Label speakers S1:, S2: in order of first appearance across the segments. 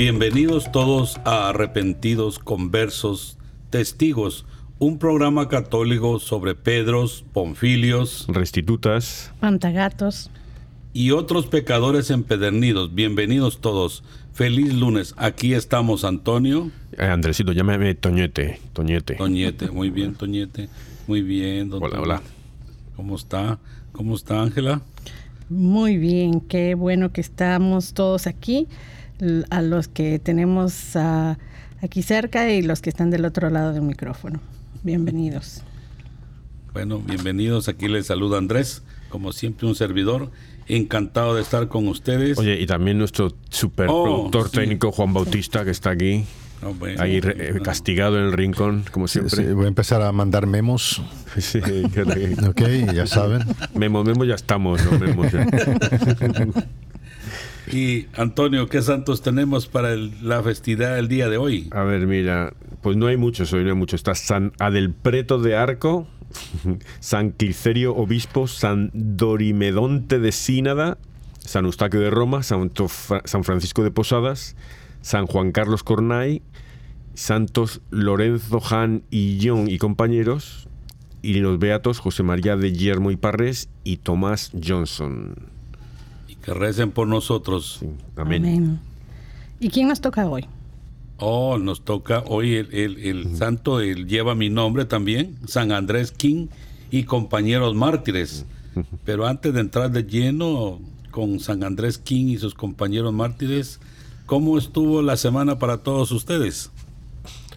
S1: Bienvenidos todos a Arrepentidos Conversos Testigos, un programa católico sobre Pedros, Ponfilios,
S2: Restitutas,
S3: Pantagatos
S1: y otros pecadores empedernidos. Bienvenidos todos. Feliz lunes. Aquí estamos, Antonio.
S2: Eh, Andresito, llámame Toñete. Toñete.
S1: Toñete, muy bien, Toñete. Muy bien,
S2: doctor. Hola, hola.
S1: ¿Cómo está? ¿Cómo está, Ángela?
S3: Muy bien, qué bueno que estamos todos aquí a los que tenemos ah, aquí cerca y los que están del otro lado del micrófono. Bienvenidos.
S1: Bueno, bienvenidos. Aquí les saluda Andrés, como siempre un servidor. Encantado de estar con ustedes.
S2: Oye, y también nuestro superproductor oh, técnico Juan Bautista, que está aquí.
S1: Oh,
S2: ahí castigado en el rincón, como siempre.
S4: voy a empezar a mandar memos.
S2: Sí,
S4: ok, ya saben.
S2: Memos, memos ya estamos, ¿no? Memos ya.
S1: Y Antonio, ¿qué santos tenemos para la festividad del día de hoy?
S2: A ver, mira, pues no hay muchos, hoy no hay muchos. Está San Adelpreto de Arco, San Clicerio Obispo, San Dorimedonte de Sínada, San Eustaquio de Roma, San, Francisco de Posadas, San Juan Carlos Cornay, Santos Lorenzo Han y John y compañeros, y los beatos José María de Guillermo y Parres y Tomás Johnson
S1: que recen por nosotros.
S3: Amén. ¿Y quién nos toca hoy?
S1: Oh, nos toca hoy el, santo, él lleva mi nombre también, San Andrés King y compañeros mártires. Pero antes de entrar de lleno con San Andrés King y sus compañeros mártires, ¿cómo estuvo la semana para todos ustedes?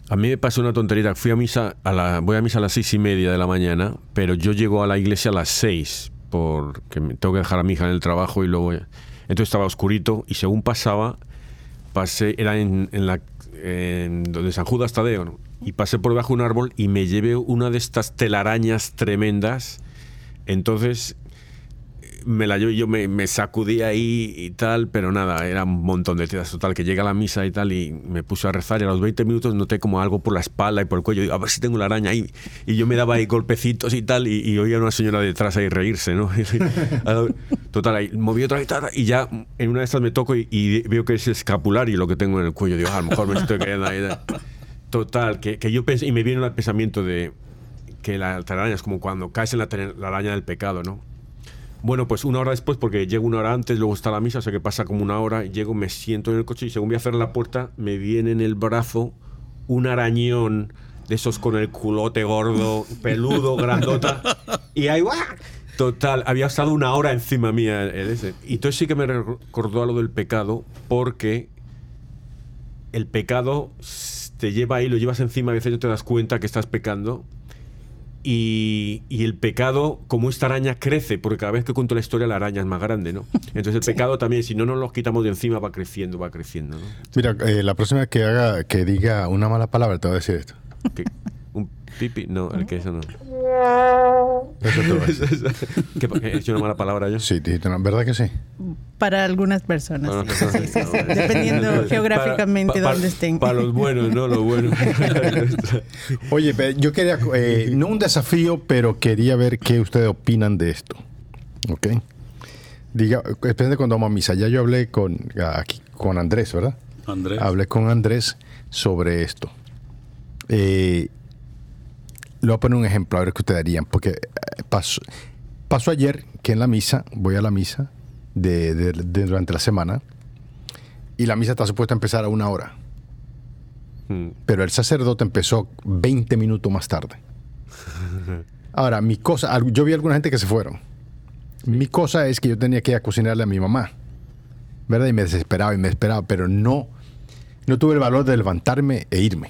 S2: A mí me pasó una tontería. Fui a misa a la, voy a misa a las seis y media de la mañana, pero yo llego a la iglesia a las seis porque tengo que dejar a mi hija en el trabajo y luego... Entonces estaba oscurito y según pasaba, pasé, era en, la, en donde San Judas Tadeo, y pasé por debajo de un árbol y me llevé una de estas telarañas tremendas. Entonces me la yo, yo me, me, sacudí ahí y tal, pero nada, era un montón de tiras total, que llega a la misa y tal, y me puse a rezar y a los 20 minutos noté como algo por la espalda y por el cuello, a ver si tengo la araña ahí, y yo me daba ahí golpecitos y tal, y, oía a una señora detrás ahí reírse, ¿no? total, ahí moví otra guitarra y ya en una de estas me toco y, veo que es escapulario lo que tengo en el cuello, digo, ah, a lo mejor me estoy quedando ahí. Total, que, que yo pensé, y me viene el pensamiento de que la araña es como cuando caes en la, la araña del pecado, ¿no? Bueno, pues una hora después, porque llego una hora antes, luego está la misa, o sea que pasa como una hora, llego, me siento en el coche y según voy a cerrar la puerta, me viene en el brazo un arañón de esos con el culote gordo, peludo, grandota, y ahí va. Total, había estado una hora encima mía ese. Y entonces sí que me recordó a lo del pecado, porque el pecado te lleva ahí, lo llevas encima, a veces no te das cuenta que estás pecando, Y, el pecado, como esta araña crece, porque cada vez que cuento la historia la araña es más grande, ¿no? Entonces el pecado también, si no nos los quitamos de encima, va creciendo, va creciendo, ¿no?
S4: Mira, eh, la próxima que haga, que diga una mala palabra, te voy a decir esto.
S2: ¿Un pipi? No, el que eso no. Eso te ¿Qué, ¿He hecho una mala palabra yo?
S4: Sí, ¿verdad que sí?
S3: Para algunas personas. Dependiendo geográficamente de dónde estén.
S2: Para los buenos, ¿no? Los buenos.
S4: Oye, yo quería, eh, no un desafío, pero quería ver qué ustedes opinan de esto. ¿Ok? Diga, especialmente cuando vamos a misa. Ya yo hablé con, aquí, con Andrés, ¿verdad?
S1: Andrés.
S4: Hablé con Andrés sobre esto. Eh, le voy a poner un ejemplo, a ver qué ustedes harían, porque eh, pasó, pasó ayer que en la misa, voy a la misa de, durante la semana, y la misa está supuesta a empezar a una hora. Hmm. Pero el sacerdote empezó 20 minutos más tarde. Ahora, mi cosa, yo vi a alguna gente que se fueron. Mi cosa es que yo tenía que ir a cocinarle a mi mamá. ¿Verdad? Y me desesperaba y me esperaba, pero no, no tuve el valor de levantarme e irme.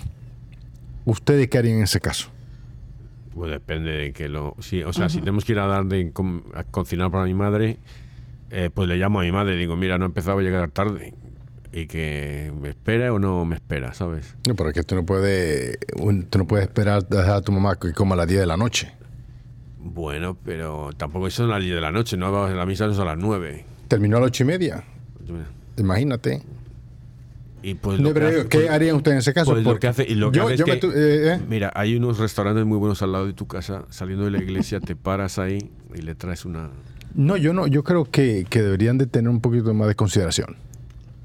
S4: ¿Ustedes qué harían en ese caso?
S2: Pues depende de que lo. Sí, o sea, si tenemos que ir a dar de a cocinar para mi madre, eh, pues le llamo a mi madre y digo, mira, no he empezado a llegar tarde. Y que me espera o no me espera, ¿sabes?
S4: No, pero es que tú no puedes, tú no puedes esperar a tu mamá que coma a las 10 de la noche.
S2: Bueno, pero tampoco son las 10 de la noche, no la misa es a las 9.
S4: Terminó a las 8 y media. Imagínate.
S2: Y pues
S4: ¿Qué harían ustedes en ese caso?
S2: Pues lo que hace, y lo que hace es que, eh, eh. mira, hay unos restaurantes muy buenos al lado de tu casa. Saliendo de la iglesia, te paras ahí y le traes una.
S4: No, yo no. Yo creo que, deberían de tener un poquito más de consideración.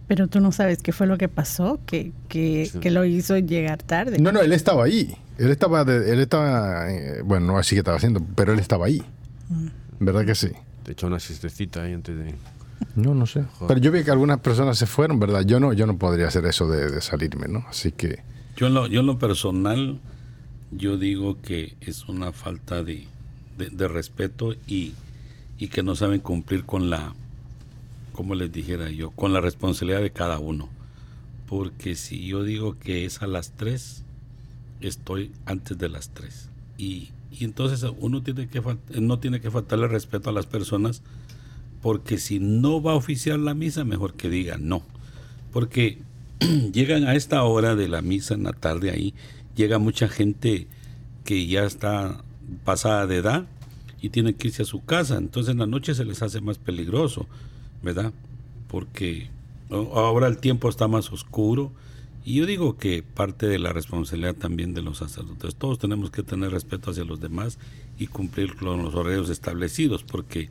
S3: Pero tú no sabes qué fue lo que pasó, que, que, lo hizo llegar tarde.
S4: No, no, él estaba ahí. Él estaba, él estaba, eh, bueno, no así que estaba haciendo, pero él estaba ahí. Mm. ¿Verdad que sí?
S2: Te echó una siestecita ahí antes de.
S4: No, no sé. Pero yo vi que algunas personas se fueron, ¿verdad? Yo no, yo no podría hacer eso de, salirme, ¿no? Así que...
S1: Yo en, lo, yo en lo personal, yo digo que es una falta de, respeto y, y, que no saben cumplir con la, como les dijera yo, con la responsabilidad de cada uno. Porque si yo digo que es a las tres, estoy antes de las tres. Y, y entonces uno tiene que, no tiene que faltarle respeto a las personas porque si no va a oficiar la misa, mejor que diga no. Porque llegan a esta hora de la misa en la tarde ahí, llega mucha gente que ya está pasada de edad y tiene que irse a su casa. Entonces en la noche se les hace más peligroso, ¿verdad? Porque ahora el tiempo está más oscuro. Y yo digo que parte de la responsabilidad también de los sacerdotes, todos tenemos que tener respeto hacia los demás y cumplir con los horarios establecidos, porque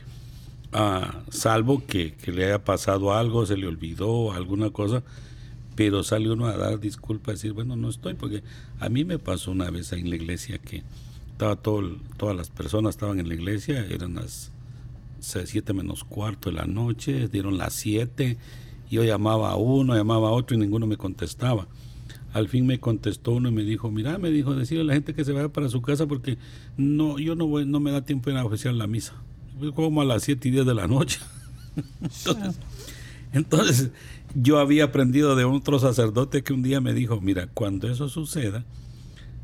S1: Ah, salvo que, le haya pasado algo, se le olvidó alguna cosa, pero sale uno a dar disculpas decir, bueno, no estoy, porque a mí me pasó una vez en la iglesia que estaba todo, todas las personas estaban en la iglesia, eran las siete menos cuarto de la noche, dieron las siete, yo llamaba a uno, llamaba a otro y ninguno me contestaba. Al fin me contestó uno y me dijo, mira, me dijo, decirle a la gente que se vaya para su casa porque no, yo no voy, no me da tiempo en oficiar la misa como a las 7 y 10 de la noche. entonces, yo había aprendido de otro sacerdote que un día me dijo, mira, cuando eso suceda,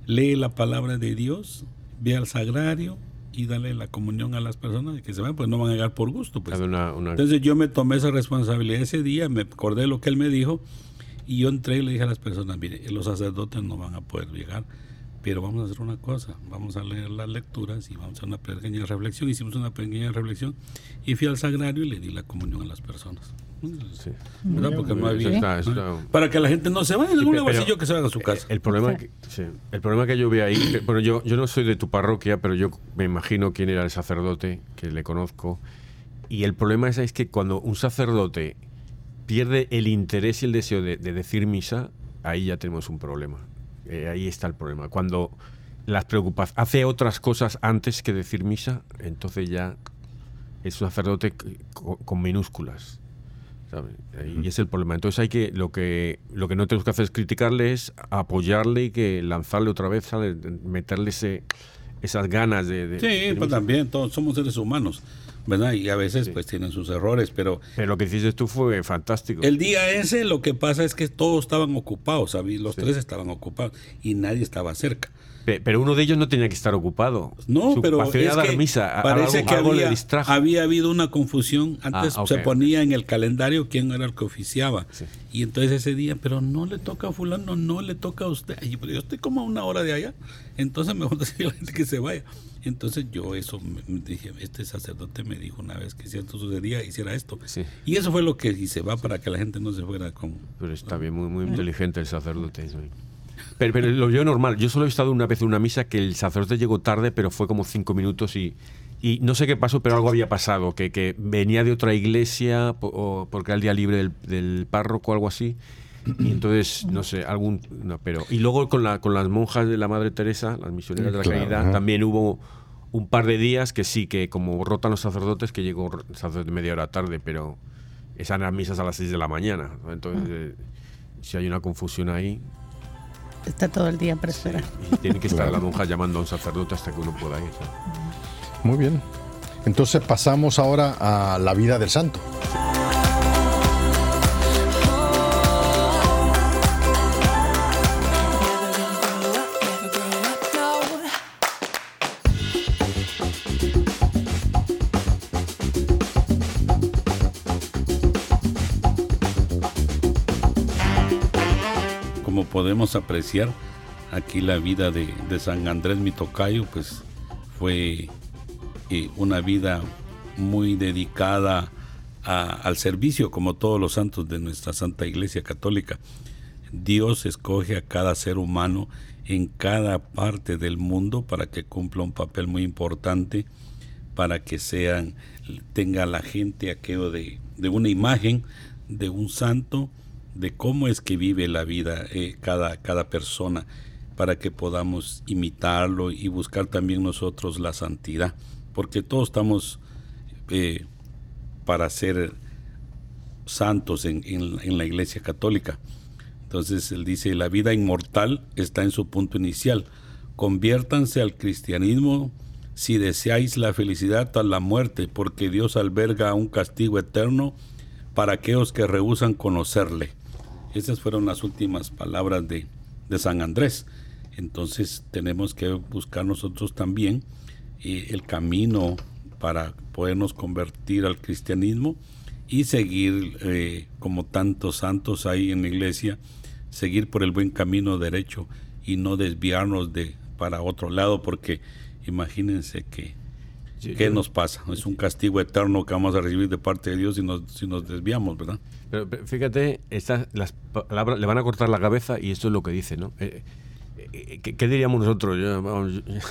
S1: lee la palabra de Dios, ve al sagrario y dale la comunión a las personas que se van, pues no van a llegar por gusto. Pues. Entonces yo me tomé esa responsabilidad ese día, me acordé de lo que él me dijo y yo entré y le dije a las personas, mire, los sacerdotes no van a poder llegar pero vamos a hacer una cosa, vamos a leer las lecturas y vamos a hacer una pequeña reflexión. Hicimos una pequeña reflexión y fui al sagrario y le di la comunión a las personas. Sí. ¿Verdad? Porque no había. Para que la gente no se vaya en algún bolsillo que se vaya a su casa.
S2: El problema, que, el problema que yo veo ahí, bueno, yo, yo no soy de tu parroquia, pero yo me imagino quién era el sacerdote, que le conozco. Y el problema es, es que cuando un sacerdote pierde el interés y el deseo de decir misa, ahí ya tenemos un problema. Eh, ahí está el problema. Cuando las preocupas, hace otras cosas antes que decir misa, entonces ya es un sacerdote con, minúsculas. Y es el problema. Entonces hay que lo que lo que no tenemos que hacer es criticarle, es apoyarle y que lanzarle otra vez, meterle ese, esas ganas de,
S1: sí, pues también todos somos seres humanos. ¿verdad? Y a veces pues tienen sus errores, pero...
S2: Pero lo que hiciste tú fue fantástico.
S1: El día ese lo que pasa es que todos estaban ocupados, ¿sabes? Los tres estaban ocupados y nadie estaba cerca.
S2: Pero uno de ellos no tenía que estar ocupado.
S1: No, pero
S2: es que
S1: misa, parece que había, había, habido una confusión. Antes ah, se ponía en el calendario quién era el que oficiaba. Y entonces ese día, pero no le toca a fulano, no le toca a usted. Y yo estoy como a una hora de allá. Entonces mejor decirle a la gente que se vaya. Entonces yo eso me dije, este sacerdote me dijo una vez que si esto sucedía, hiciera esto. Y eso fue lo que hice, va para que la gente no se fuera con...
S2: Pero está bien, muy, muy inteligente el sacerdote. Pero, pero lo yo normal. Yo solo he estado una vez en una misa que el sacerdote llegó tarde, pero fue como cinco minutos y, y no sé qué pasó, pero algo había pasado, que, que venía de otra iglesia o porque era el día libre del, del párroco o algo así. Y entonces, no sé, algún. No, pero, y luego con, la, con las monjas de la Madre Teresa, las misioneras de la Caridad, también hubo un par de días que sí, que como rotan los sacerdotes, que llegó el sacerdote media hora tarde, pero esas eran misas a las 6 de la mañana. Entonces, eh, si hay una confusión ahí,
S3: Está todo el día para esperar.
S2: y tiene que estar la monja llamando a un sacerdote hasta que uno pueda ir.
S4: Muy bien. Entonces pasamos ahora a la vida del santo.
S1: Podemos apreciar aquí la vida de, San Andrés Mitocayo, pues fue eh, una vida muy dedicada al servicio, como todos los santos de nuestra Santa Iglesia Católica. Dios escoge a cada ser humano en cada parte del mundo para que cumpla un papel muy importante, para que sean, tenga la gente aquello de, de una imagen de un santo de cómo es que vive la vida eh, cada, cada persona para que podamos imitarlo y buscar también nosotros la santidad, porque todos estamos eh, para ser santos en, en, la Iglesia Católica. Entonces él dice, la vida inmortal está en su punto inicial. Conviértanse al cristianismo si deseáis la felicidad tras la muerte, porque Dios alberga un castigo eterno para aquellos que rehusan conocerle. Esas fueron las últimas palabras de, San Andrés. Entonces tenemos que buscar nosotros también eh, el camino para podernos convertir al cristianismo y seguir, eh, como tantos santos hay en la iglesia, seguir por el buen camino derecho y no desviarnos de para otro lado, porque imagínense que ¿qué nos pasa? Es un castigo eterno que vamos a recibir de parte de Dios si nos, si nos desviamos, ¿verdad?
S2: Pero, fíjate, estas, las palabras le van a cortar la cabeza y esto es lo que dice, ¿no? Eh, eh, ¿qué, diríamos nosotros?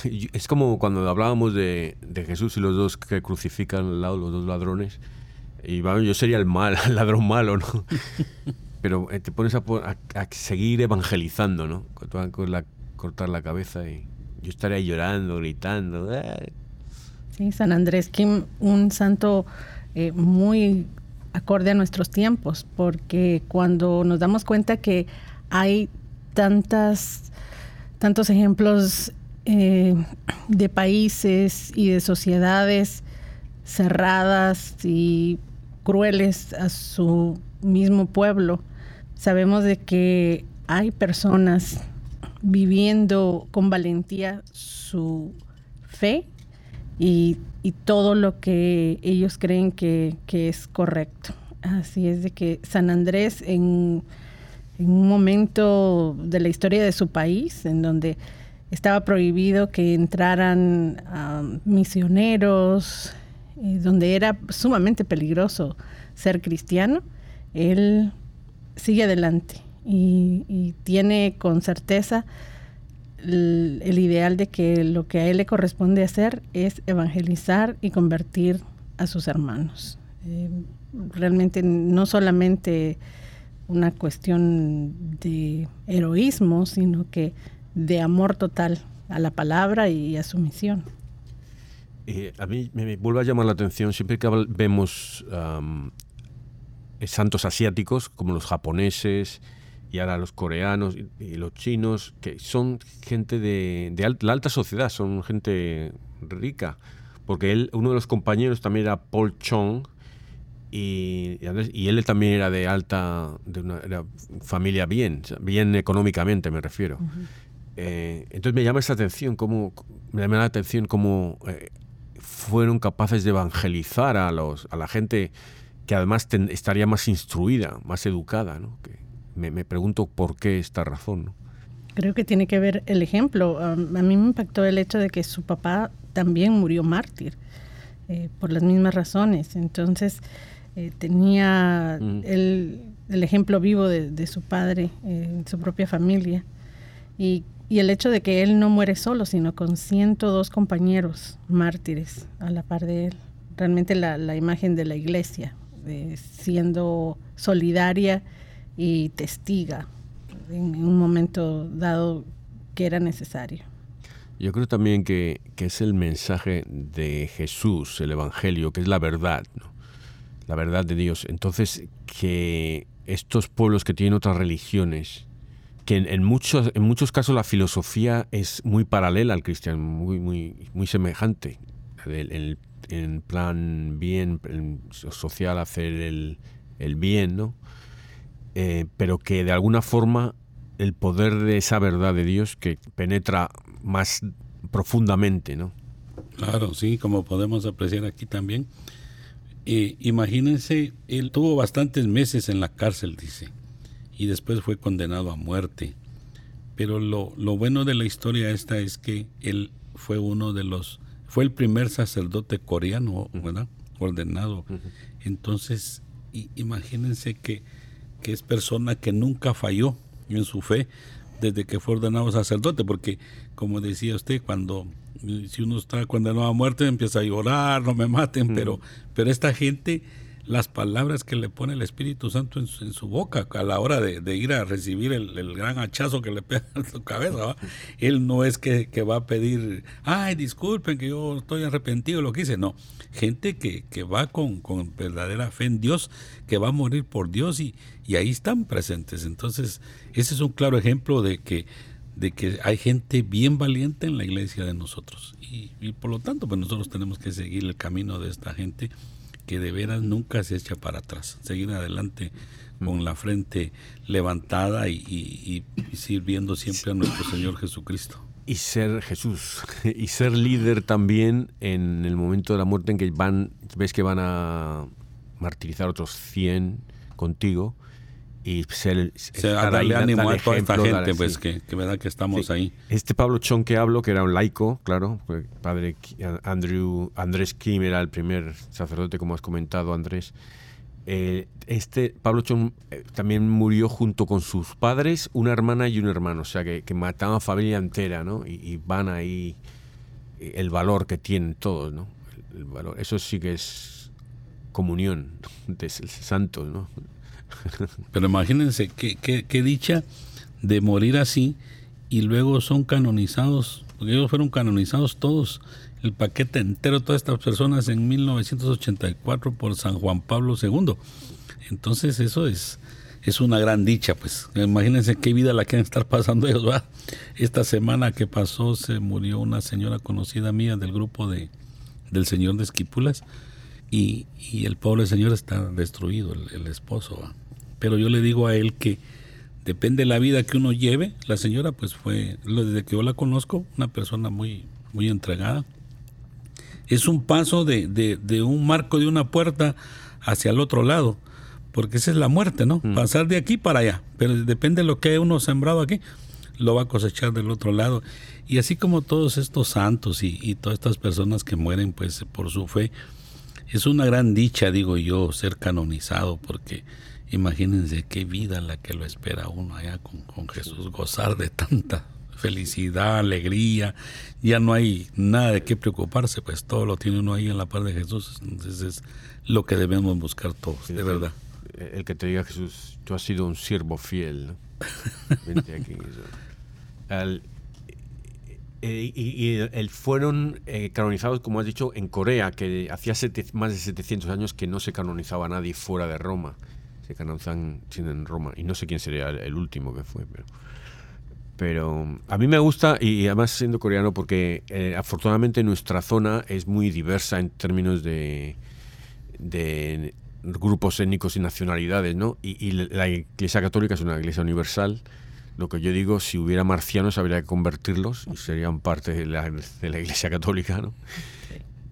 S2: es como cuando hablábamos de, Jesús y los dos que crucifican al lado, los dos ladrones. Y vamos, yo sería el mal, el ladrón malo, ¿no? Pero eh, te pones a, seguir evangelizando, ¿no? Con la, cortar la cabeza y yo estaría llorando, gritando.
S3: Sí, San Andrés Kim, un santo muy acorde a nuestros tiempos, porque cuando nos damos cuenta que hay tantas, tantos ejemplos eh, de países y de sociedades cerradas y crueles a su mismo pueblo, sabemos de que hay personas viviendo con valentía su fe y, todo lo que ellos creen que, es correcto. Así es de que San Andrés en, un momento de la historia de su país, en donde estaba prohibido que entraran misioneros, eh, donde era sumamente peligroso ser cristiano, él sigue adelante y tiene con certeza el, ideal de que lo que a él le corresponde hacer es evangelizar y convertir a sus hermanos. Eh, realmente no solamente una cuestión de heroísmo, sino que de amor total a la palabra y a su misión.
S2: Eh, a mí me, vuelve a llamar la atención siempre que vemos santos asiáticos como los japoneses, y ahora los coreanos y, los chinos, que son gente de, la alta sociedad, son gente rica, porque él, uno de los compañeros también era Paul Chong, y, y, él también era de alta, de una familia bien, bien económicamente me refiero. Eh, entonces me llama esa atención, cómo, me llama la atención cómo eh, fueron capaces de evangelizar a, los, a la gente que además estaría más instruida, más educada. ¿no? Que me, pregunto por qué esta razón.
S3: Creo que tiene que ver el ejemplo. a mí me impactó el hecho de que su papá también murió mártir eh, por las mismas razones. Entonces, eh, tenía el, ejemplo vivo de, su padre, eh, su propia familia. Y, el hecho de que él no muere solo, sino con 102 compañeros mártires a la par de él. Realmente la, imagen de la iglesia, siendo solidaria y testiga en, un momento dado que era necesario.
S2: Yo creo también que, que, es el mensaje de Jesús, el Evangelio, que es la verdad. ¿no? la verdad de Dios. Entonces, que estos pueblos que tienen otras religiones, que en, muchos, en muchos casos la filosofía es muy paralela al cristianismo, muy, muy, muy semejante. en plan bien, social, hacer el, bien, ¿no? Eh, pero que de alguna forma el poder de esa verdad de Dios que penetra más profundamente, ¿no?
S1: Claro, sí, como podemos apreciar aquí también, imagínense, él tuvo bastantes meses en la cárcel, dice, y después fue condenado a muerte. Pero lo, lo bueno de la historia esta es que él fue uno de los, fue el primer sacerdote coreano, ¿verdad? Ordenado. Entonces, imagínense que, que es persona que nunca falló en su fe desde que fue ordenado sacerdote, porque como decía usted, cuando si uno está condenado a muerte empieza a llorar, no me maten, pero, pero esta gente, las palabras que le pone el Espíritu Santo en su, boca a la hora de, ir a recibir el, gran hachazo que le pega en su cabeza, él no es que, va a pedir, ay, disculpen que yo estoy arrepentido de lo que hice, no, gente que, va con, verdadera fe en Dios, que va a morir por Dios y, ahí están presentes. Entonces, ese es un claro ejemplo de que de que hay gente bien valiente en la iglesia de nosotros. Y, por lo tanto, pues nosotros tenemos que seguir el camino de esta gente que de veras nunca se echa para atrás, seguir adelante con la frente levantada y, sirviendo siempre a nuestro Señor Jesucristo.
S2: Y ser Jesús, y ser líder también en el momento de la muerte en que van, ves que van a martirizar otros 100 contigo, y ser,
S1: darle ánimo a toda esta gente, pues que, que, verdad que estamos ahí.
S2: Este Pablo Chon que hablo, que era un laico, claro, padre Andrew, Andrés Kim era el primer sacerdote, como has comentado, Andrés. Eh, este Pablo Chon eh, también murió junto con sus padres, una hermana y un hermano, o sea que, que mataban familia entera, ¿no? Y, van ahí eh, el valor que tienen todos, ¿no? El, valor, eso sí que es comunión de santos, ¿no?
S1: Pero imagínense qué, qué, dicha de morir así y luego son canonizados, porque ellos fueron canonizados todos, el paquete entero, todas estas personas en 1984 por San Juan Pablo II. Entonces eso es, es una gran dicha, pues. Imagínense qué vida la quieren estar pasando ellos, ¿va? Esta semana que pasó se murió una señora conocida mía del grupo de, del Señor de Esquipulas y, el pobre señor está destruido, el, el esposo, ¿va? Pero yo le digo a él que depende de la vida que uno lleve. La señora pues fue, desde que yo la conozco, una persona muy, muy entregada. Es un paso de, de, un marco de una puerta hacia el otro lado, porque esa es la muerte, ¿no? Mm. Pasar de aquí para allá, pero depende de lo que uno sembrado aquí, lo va a cosechar del otro lado. Y así como todos estos santos y, y todas estas personas que mueren pues por su fe, es una gran dicha, digo yo, ser canonizado, porque Imagínense qué vida la que lo espera uno allá con, Jesús, gozar de tanta felicidad, alegría, ya no hay nada de qué preocuparse, pues todo lo tiene uno ahí en la paz de Jesús, entonces es lo que debemos buscar todos, de verdad.
S2: El que te diga Jesús, tú has sido un siervo fiel, Vente aquí. Eh, y, el, fueron eh, canonizados, como has dicho, en Corea, que hacía más de 700 años que no se canonizaba a nadie fuera de Roma se canonizan en Roma. Y no sé quién sería el, último que fue, pero... Pero a mí me gusta, y además siendo coreano, porque eh, afortunadamente nuestra zona es muy diversa en términos de, de grupos étnicos y nacionalidades, ¿no? Y, la Iglesia Católica es una iglesia universal. Lo que yo digo, si hubiera marcianos habría que convertirlos y serían parte de la, de la Iglesia Católica, ¿no?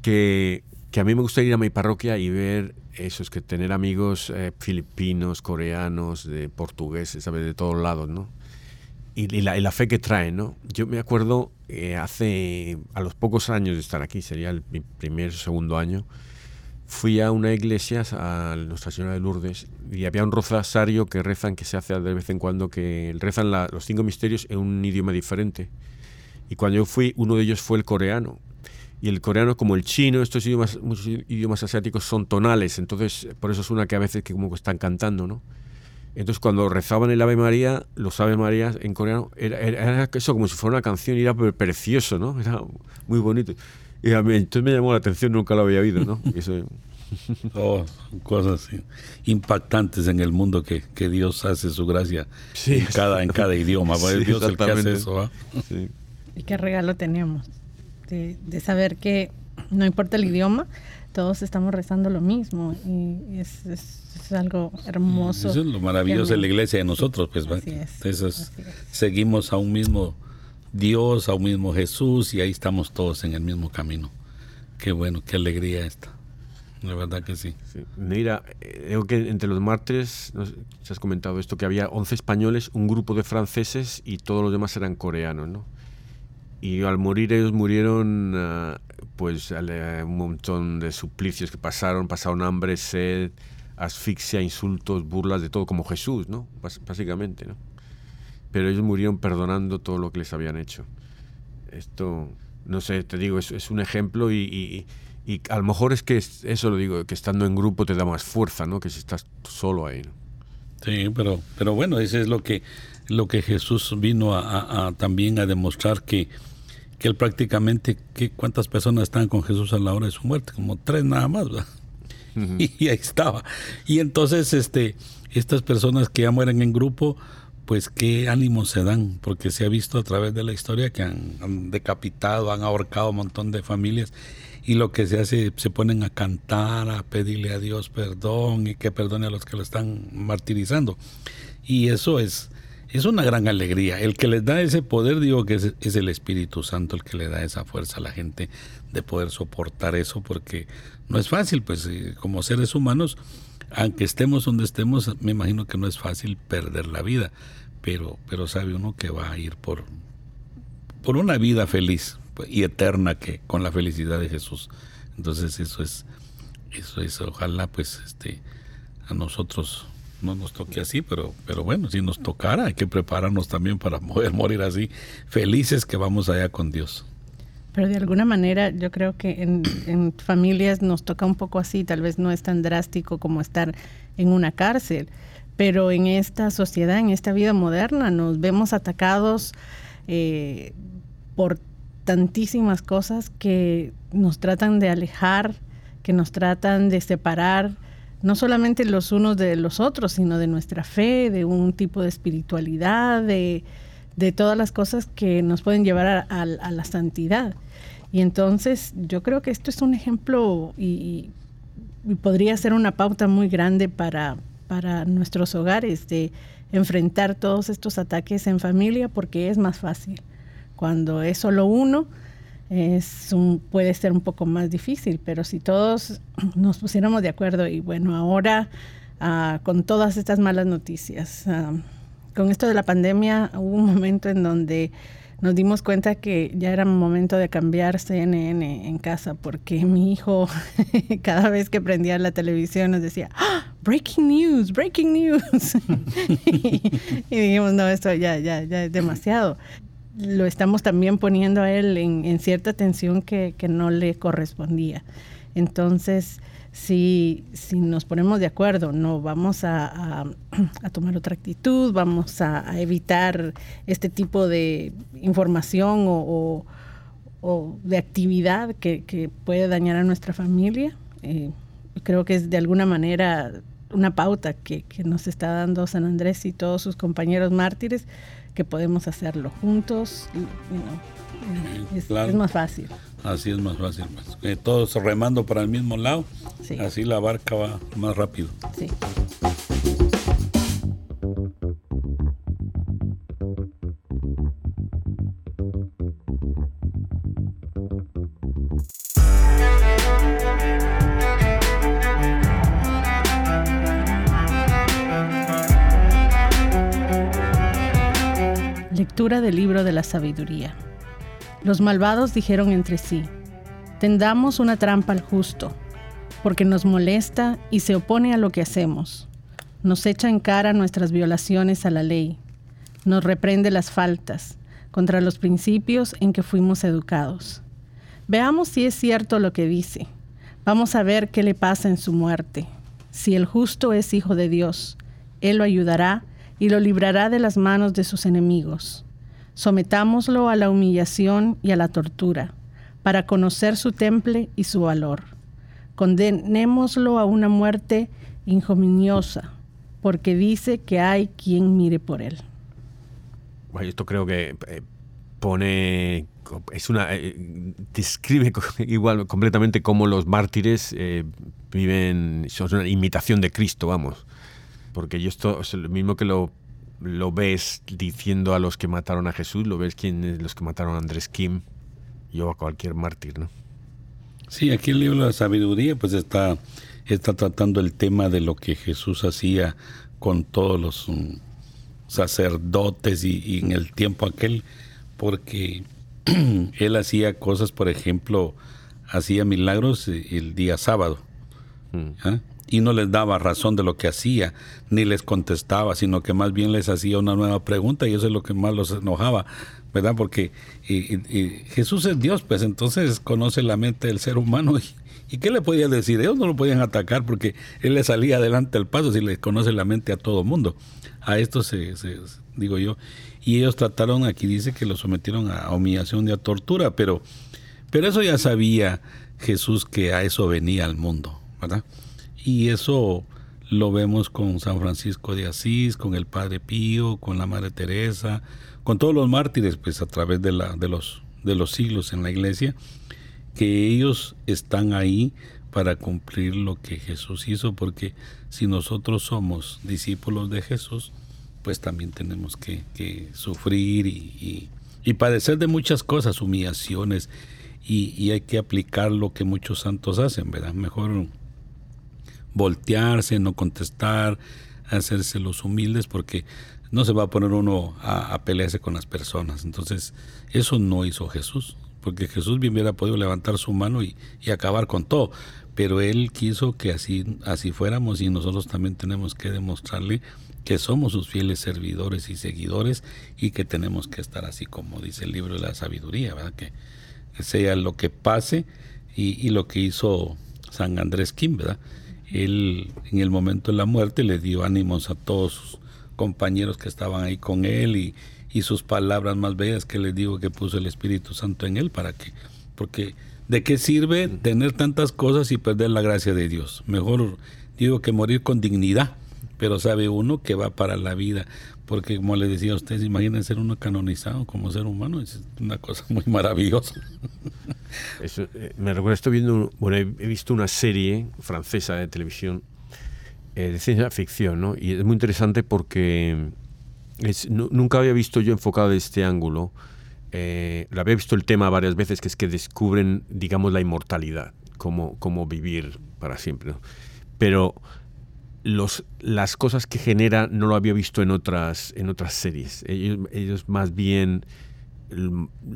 S2: Que, que, a mí me gusta ir a mi parroquia y ver esos, que tener amigos eh, filipinos, coreanos, de portugueses, ¿sabes? De todos lados, ¿no? Y, la, y, la, fe que traen, ¿no? Yo me acuerdo eh, hace, a los pocos años de estar aquí, sería el primer, segundo año, fui a una iglesia, a Nuestra Señora de Lourdes, y había un rosario que rezan, que se hace de vez en cuando, que rezan los cinco misterios en un idioma diferente. Y cuando yo fui, uno de ellos fue el coreano. Y el coreano, como el chino, estos idiomas, muchos idiomas asiáticos son tonales, entonces por eso es una que a veces que como que están cantando, ¿no? Entonces cuando rezaban el Ave María, los Ave Marías en coreano, era, era, eso como si fuera una canción y era precioso, ¿no? Era muy bonito. Y a mí, entonces me llamó la atención, nunca lo había oído, ¿no? Eso,
S1: oh, cosas impactantes en el mundo que, que Dios hace su gracia en, cada, en cada idioma. Sí, Dios el que hace eso.
S3: Y qué regalo tenemos de, de, saber que no importa el idioma, todos estamos rezando lo mismo y es, es, algo hermoso.
S1: Eso es lo maravilloso de la iglesia de nosotros, pues. Entonces, seguimos a un mismo Dios, a un mismo Jesús y ahí estamos todos en el mismo camino. Qué bueno, qué alegría esta. La verdad que sí.
S2: Mira, creo que entre los mártires, no se has comentado esto, que había 11 españoles, un grupo de franceses y todos los demás eran coreanos, ¿no? Y al morir ellos murieron, ah, pues un montón de suplicios que pasaron, pasaron hambre, sed, asfixia, insultos, burlas, de todo, como Jesús, ¿no? básicamente, ¿no? pero ellos murieron perdonando todo lo que les habían hecho. Esto, no sé, te digo, es, es un ejemplo y, y, a lo mejor es que eso lo digo, que estando en grupo te da más fuerza, ¿no? Que si estás solo ahí.
S1: Sí, pero, pero bueno, eso es lo que, lo que Jesús vino a, también a demostrar que, que él prácticamente, que ¿cuántas personas estaban con Jesús a la hora de su muerte? Como tres nada más, ¿verdad? y, y ahí estaba. Y entonces, este, estas personas que ya mueren en grupo, pues qué ánimos se dan, porque se ha visto a través de la historia que han, decapitado, han ahorcado un montón de familias y lo que se hace, se ponen a cantar, a pedirle a Dios perdón y que perdone a los que lo están martirizando. Y eso es, es una gran alegría. El que les da ese poder, digo que es, es, el Espíritu Santo el que le da esa fuerza a la gente de poder soportar eso, porque no es fácil, pues eh, como seres humanos, aunque estemos donde estemos, me imagino que no es fácil perder la vida pero, pero sabe uno que va a ir por, por una vida feliz y eterna que con la felicidad de Jesús. Entonces eso es, eso es, ojalá pues este a nosotros no nos toque así, pero, pero bueno, si nos tocara, hay que prepararnos también para poder morir así, felices que vamos allá con Dios.
S3: Pero de alguna manera yo creo que en, familias nos toca un poco así, tal vez no es tan drástico como estar en una cárcel, pero en esta sociedad, en esta vida moderna, nos vemos atacados eh, por tantísimas cosas que nos tratan de alejar, que nos tratan de separar, no solamente los unos de los otros, sino de nuestra fe, de un tipo de espiritualidad, de, todas las cosas que nos pueden llevar a, la santidad. Y entonces yo creo que esto es un ejemplo y podría ser una pauta muy grande para, para nuestros hogares de enfrentar todos estos ataques en familia porque es más fácil. Cuando es solo uno, es puede ser un poco más difícil, pero si todos nos pusiéramos de acuerdo y bueno, ahora ah, con todas estas malas noticias, ah, con esto de la pandemia hubo un momento en donde nos dimos cuenta que ya era momento de cambiar CNN en casa porque mi hijo cada vez que prendía la televisión nos decía, ¡Ah, breaking news, breaking news. y, dijimos, no, esto ya, ya, ya es demasiado. Lo estamos también poniendo a él en, cierta tensión que, que no le correspondía. Entonces, si, si nos ponemos de acuerdo, no vamos a, a, tomar otra actitud, vamos a, evitar este tipo de información o, o, de actividad que, que, puede dañar a nuestra familia. Eh, creo que es de alguna manera una pauta que, nos está dando San Andrés y todos sus compañeros mártires, que podemos hacerlo juntos. es, más fácil.
S1: Así es más fácil. Pues. todos remando para el mismo lado, así la barca va más rápido. Sí.
S3: Del libro de la sabiduría. Los malvados dijeron entre sí, tendamos una trampa al justo, porque nos molesta y se opone a lo que hacemos. Nos echa en cara nuestras violaciones a la ley, nos reprende las faltas contra los principios en que fuimos educados. Veamos si es cierto lo que dice. Vamos a ver qué le pasa en su muerte. Si el justo es hijo de Dios, Él lo ayudará y lo librará de las manos de sus enemigos. Sometámoslo a la humillación y a la tortura, para conocer su temple y su valor. Condenémoslo a una muerte injominiosa, porque dice que hay quien mire por él.
S2: Esto creo que eh, pone es una eh, describe igual completamente cómo los mártires eh, viven son una imitación de Cristo vamos porque yo esto es lo mismo que lo lo ves diciendo a los que mataron a Jesús, lo ves quién los que mataron a Andrés Kim, yo a cualquier mártir, ¿no?
S1: Sí, aquí el libro de la sabiduría pues está, está tratando el tema de lo que Jesús hacía con todos los um, sacerdotes y, en el tiempo aquel, porque él hacía cosas, por ejemplo, hacía milagros el día sábado. Mm. Y no les daba razón de lo que hacía, ni les contestaba, sino que más bien les hacía una nueva pregunta y eso es lo que más los enojaba, ¿verdad? Porque Jesús es Dios, pues entonces conoce la mente del ser humano y, ¿qué le podía decir? Ellos no lo podían atacar porque él le salía adelante al paso si le conoce la mente a todo mundo. A esto se, digo yo, y ellos trataron, aquí dice que lo sometieron a humillación y a tortura, pero, pero eso ya sabía Jesús que a eso venía al mundo, ¿verdad? Y eso lo vemos con San Francisco de Asís, con el Padre Pío, con la Madre Teresa, con todos los mártires, pues a través de, la, de, los, de los siglos en la iglesia, que ellos están ahí para cumplir lo que Jesús hizo, porque si nosotros somos discípulos de Jesús, pues también tenemos que, sufrir y, padecer de muchas cosas, humillaciones, y, y, hay que aplicar lo que muchos santos hacen, ¿verdad? Mejor voltearse, no contestar, hacerse los humildes, porque no se va a poner uno a, pelearse con las personas. Entonces, eso no hizo Jesús, porque Jesús bien hubiera podido levantar su mano y, acabar con todo, pero Él quiso que así, así fuéramos y nosotros también tenemos que demostrarle que somos sus fieles servidores y seguidores y que tenemos que estar así como dice el libro de la sabiduría, ¿verdad? Que, sea lo que pase y, y, lo que hizo San Andrés Kim, ¿verdad? Él en el momento de la muerte le dio ánimos a todos sus compañeros que estaban ahí con él y, sus palabras más bellas que les digo que puso el Espíritu Santo en él para que, porque ¿de qué sirve tener tantas cosas y perder la gracia de Dios? Mejor digo que morir con dignidad, pero sabe uno que va para la vida, porque como le decía a ustedes, imaginen ser uno canonizado como ser humano, es una cosa muy maravillosa.
S2: Eh, me recuerdo, estoy viendo, bueno, he, visto una serie francesa de televisión eh, de ciencia ficción, ¿no? Y es muy interesante porque nunca había visto yo enfocado de este ángulo. Eh, lo había visto el tema varias veces, que es que descubren, digamos, la inmortalidad, cómo, cómo vivir para siempre. Pero los, las cosas que genera no lo había visto en otras, en otras series. Ellos, ellos más bien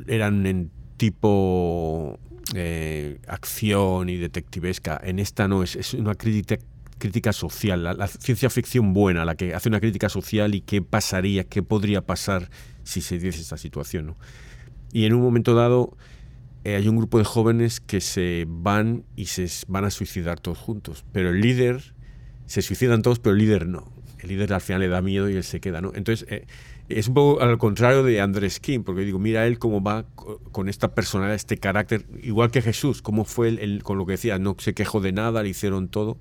S2: eran en tipo eh, acción y detectivesca. En esta no, es, es una crítica, crítica social, la, ciencia ficción buena, la que hace una crítica social y qué pasaría, qué podría pasar si se diese esta situación. Y en un momento dado eh, hay un grupo de jóvenes que se van y se van a suicidar todos juntos, pero el líder, se suicidan todos, pero el líder no. El líder al final le da miedo y él se queda. ¿no? Entonces, eh, es un poco al contrario de Andrés Kim, porque digo, mira él cómo va con esta personalidad, este carácter, igual que Jesús, cómo fue él, con lo que decía, no se quejó de nada, le hicieron todo,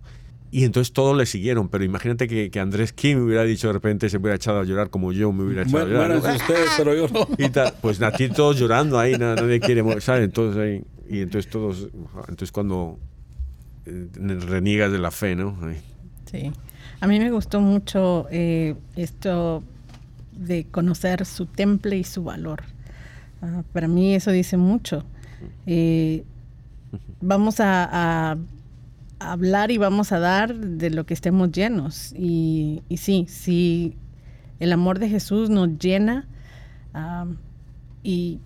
S2: Y entonces todos le siguieron, pero imagínate que, que, Andrés Kim hubiera dicho de repente, se hubiera echado a llorar como yo me hubiera echado a llorar.
S1: Bueno, ustedes, pero yo no.
S2: Y tal, pues aquí todos llorando ahí, nadie quiere, ¿sabes? Entonces ahí, y entonces todos, entonces cuando eh, reniegas de la fe, ¿no?
S3: Sí. A mí me gustó mucho eh, esto de conocer su temple y su valor. Ah, para mí eso dice mucho. Eh, vamos a, hablar y vamos a dar de lo que estemos llenos. Y, sí, sí, el amor de Jesús nos llena ah, y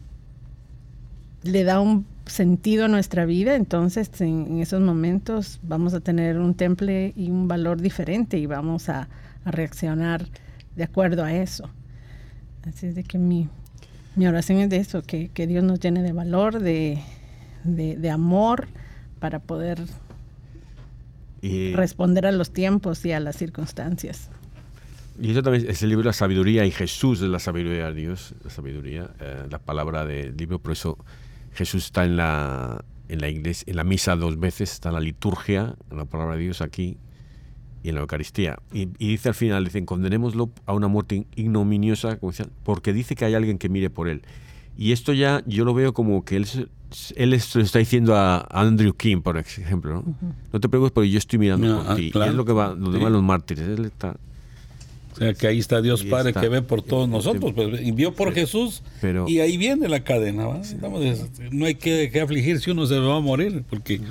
S3: le da un sentido a nuestra vida, entonces en, esos momentos vamos a tener un temple y un valor diferente y vamos a, reaccionar de acuerdo a eso. Así es de que mi, mi oración es de eso, que, Dios nos llene de valor, de, amor, para poder responder a los tiempos y a las circunstancias.
S2: Y eso también es el libro de la sabiduría y Jesús es la sabiduría de Dios, la sabiduría, eh, la palabra del libro, por eso Jesús está en la, en la iglesia, en la misa dos veces, está en la liturgia, en la palabra de Dios aquí y en la Eucaristía. Y, dice al final, dicen, condenémoslo a una muerte ignominiosa, porque dice que hay alguien que mire por él. Y esto ya yo lo veo como que él, él está diciendo a Andrew King, por ejemplo, ¿no? No te preocupes porque yo estoy mirando por ti. es lo que va, lo los mártires. Él está,
S1: sea, que ahí está Dios Padre que ve por todos nosotros, pues envió por Jesús y ahí viene la cadena. no hay que, que, afligir uno se va a morir, porque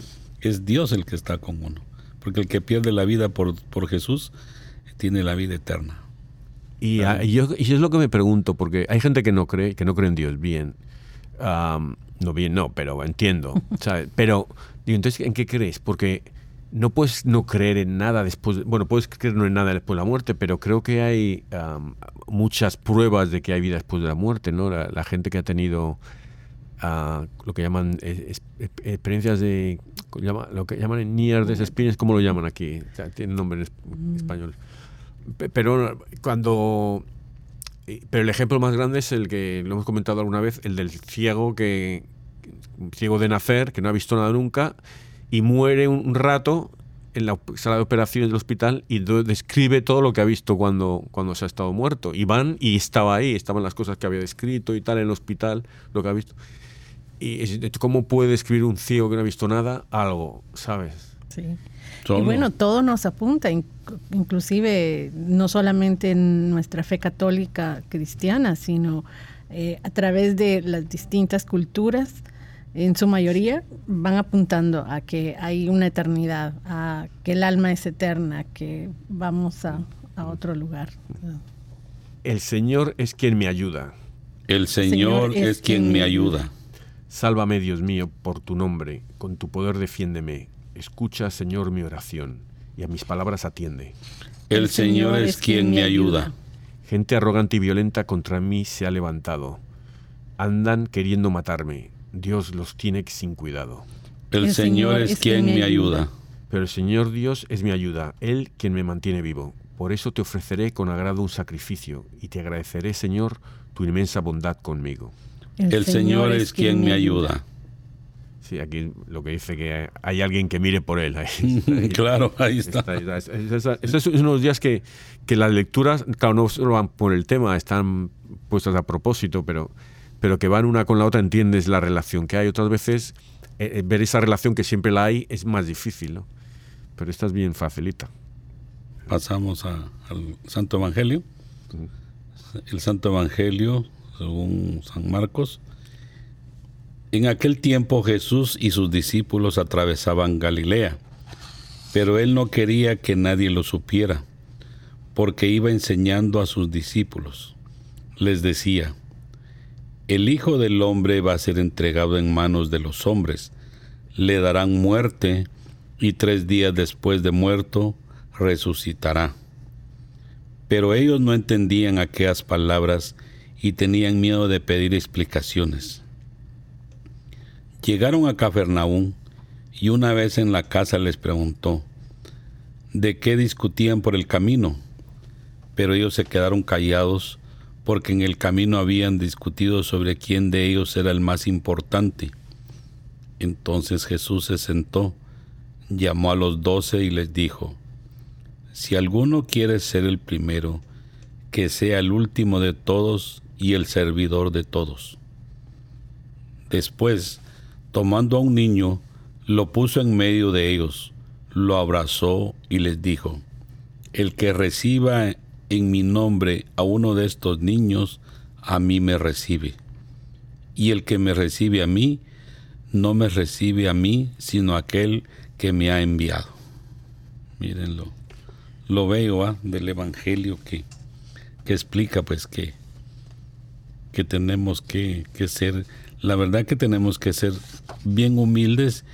S1: es Dios el que está con uno. Porque el que pierde la vida por, por Jesús tiene la vida eterna.
S2: Y, yo, y es lo que me pregunto, porque hay gente que no cree, que no cree en Dios, bien. no bien, no, pero entiendo. Pero, digo, entonces, ¿en qué crees? Porque no puedes no creer en nada después, bueno, puedes creer no en nada después de la muerte, pero creo que hay muchas pruebas de que hay vida después de la muerte, ¿no? La, gente que ha tenido ah, lo que llaman experiencias de, lo que llaman near death experience, ¿cómo lo llaman aquí? tiene nombre en mm. español. Pero cuando pero el ejemplo más grande es el que lo hemos comentado alguna vez, el del ciego que ciego de nacer, que no ha visto nada nunca y muere un rato en la sala de operaciones del hospital y describe todo lo que ha visto cuando, cuando se ha estado muerto. Y van y estaba ahí, estaban las cosas que había descrito y tal en el hospital, lo que ha visto. Y cómo puede describir un ciego que no ha visto nada algo, ¿sabes?
S3: Sí. Y bueno, todo nos apunta, inclusive no solamente en nuestra fe católica cristiana, sino eh, a través de las distintas culturas en su mayoría van apuntando a que hay una eternidad, a que el alma es eterna, que vamos a, otro lugar.
S2: El Señor es quien me ayuda.
S1: El Señor, es, quien, me ayuda.
S2: Sálvame, Dios mío, por tu nombre, con tu poder defiéndeme. Escucha, Señor, mi oración, y a mis palabras atiende.
S1: El, Señor, es quien me ayuda.
S2: Gente arrogante y violenta contra mí se ha levantado. Andan queriendo matarme Dios los tiene sin cuidado.
S1: El, Señor, es quien me ayuda.
S2: Pero el Señor Dios es mi ayuda, Él quien me mantiene vivo. Por eso te ofreceré con agrado un sacrificio y te agradeceré, Señor, tu inmensa bondad conmigo.
S1: El, Señor, es quien me ayuda.
S2: Sí, aquí lo que dice que hay alguien que mire por él.
S1: claro, ahí está.
S2: Esos son unos días que, que las lecturas, claro, no solo van por el tema, están puestas a propósito, pero pero que van una con la otra, entiendes la relación que hay. Otras veces eh, eh, ver esa relación que siempre la hay es más difícil, ¿no? Pero esta es bien facilita.
S1: Pasamos al Santo Evangelio. El Santo Evangelio, según San Marcos. En aquel tiempo Jesús y sus discípulos atravesaban Galilea, pero él no quería que nadie lo supiera, porque iba enseñando a sus discípulos. Les decía, el Hijo del Hombre va a ser entregado en manos de los hombres, le darán muerte y tres días después de muerto resucitará. Pero ellos no entendían aquellas palabras y tenían miedo de pedir explicaciones. Llegaron a Cafarnaún y una vez en la casa les preguntó, ¿de qué discutían por el camino? Pero ellos se quedaron callados porque en el camino habían discutido sobre quién de ellos era el más importante. Entonces Jesús se sentó, llamó a los doce y les dijo, si alguno quiere ser el primero, que sea el último de todos y el servidor de todos. Después, tomando a un niño, lo puso en medio de ellos, lo abrazó y les dijo, El que reciba en mi nombre a uno de estos niños, a mí me recibe. Y el que me recibe a mí, no me recibe a mí, sino aquel que me ha enviado. Mírenlo. Lo veo ¿ah? del Evangelio que, que, explica pues que, que tenemos que, que ser, la verdad que tenemos que ser bien humildes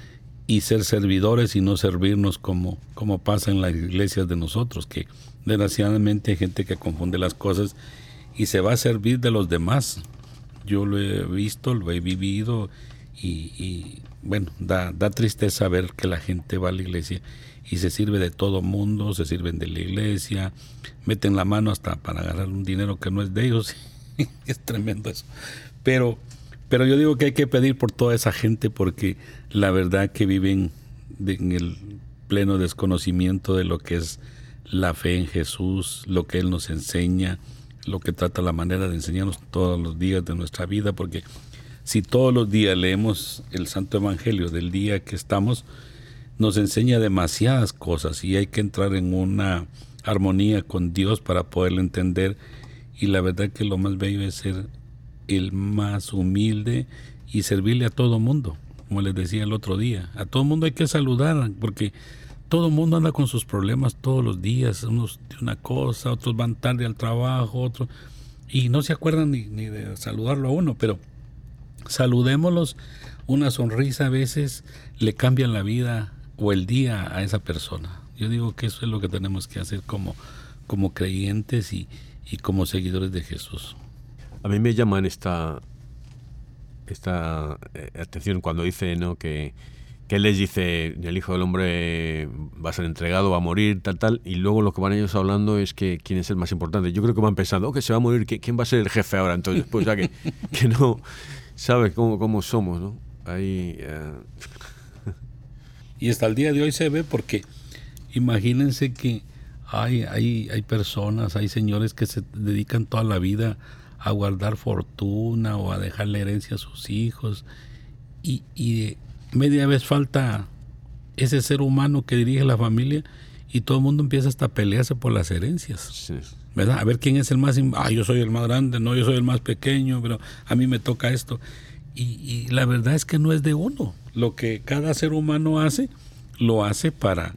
S1: y ser servidores y no servirnos como, como pasa en las iglesias de nosotros, que desgraciadamente hay gente que confunde las cosas y se va a servir de los demás. Yo lo he visto, lo he vivido y, bueno, da, tristeza ver que la gente va a la iglesia y se sirve de todo mundo, se sirven de la iglesia, meten la mano hasta para agarrar un dinero que no es de ellos. es tremendo eso. Pero, pero yo digo que hay que pedir por toda esa gente porque la verdad que viven en el pleno desconocimiento de lo que es la fe en Jesús, lo que Él nos enseña, lo que trata la manera de enseñarnos todos los días de nuestra vida, porque si todos los días leemos el Santo Evangelio del día que estamos, nos enseña demasiadas cosas y hay que entrar en una armonía con Dios para poderlo entender. Y la verdad que lo más bello es ser el más humilde y servirle a todo mundo, como les decía el otro día, a todo mundo hay que saludar porque todo el mundo anda con sus problemas todos los días, unos de una cosa, otros van tarde al trabajo, otros, y no se acuerdan ni, de saludarlo a uno, pero saludémoslos, una sonrisa a veces le cambian la vida o el día a esa persona. Yo digo que eso es lo que tenemos que hacer como, como creyentes y, y como seguidores de Jesús.
S2: A mí me llaman esta, esta eh, atención cuando dice ¿no? que que les dice, el Hijo del Hombre va a ser entregado, va a morir, tal, tal, y luego lo que van ellos hablando es que quién es el más importante. Yo creo que van pensando, oh, que se va a morir, ¿quién va a ser el jefe ahora? Entonces, pues ya que, que no sabe cómo, cómo somos, ¿no? Ahí... Eh.
S1: Y hasta el día de hoy se ve porque imagínense que hay, hay, hay personas, hay señores que se dedican toda la vida a guardar fortuna o a dejarle herencia a sus hijos y, y media vez falta ese ser humano que dirige la familia y todo el mundo empieza hasta a pelearse por las herencias. ¿Verdad? A ver quién es el más... Ah, yo soy el más grande, no, yo soy el más pequeño, pero a mí me toca esto. Y, la verdad es que no es de uno. Lo que cada ser humano hace, lo hace para,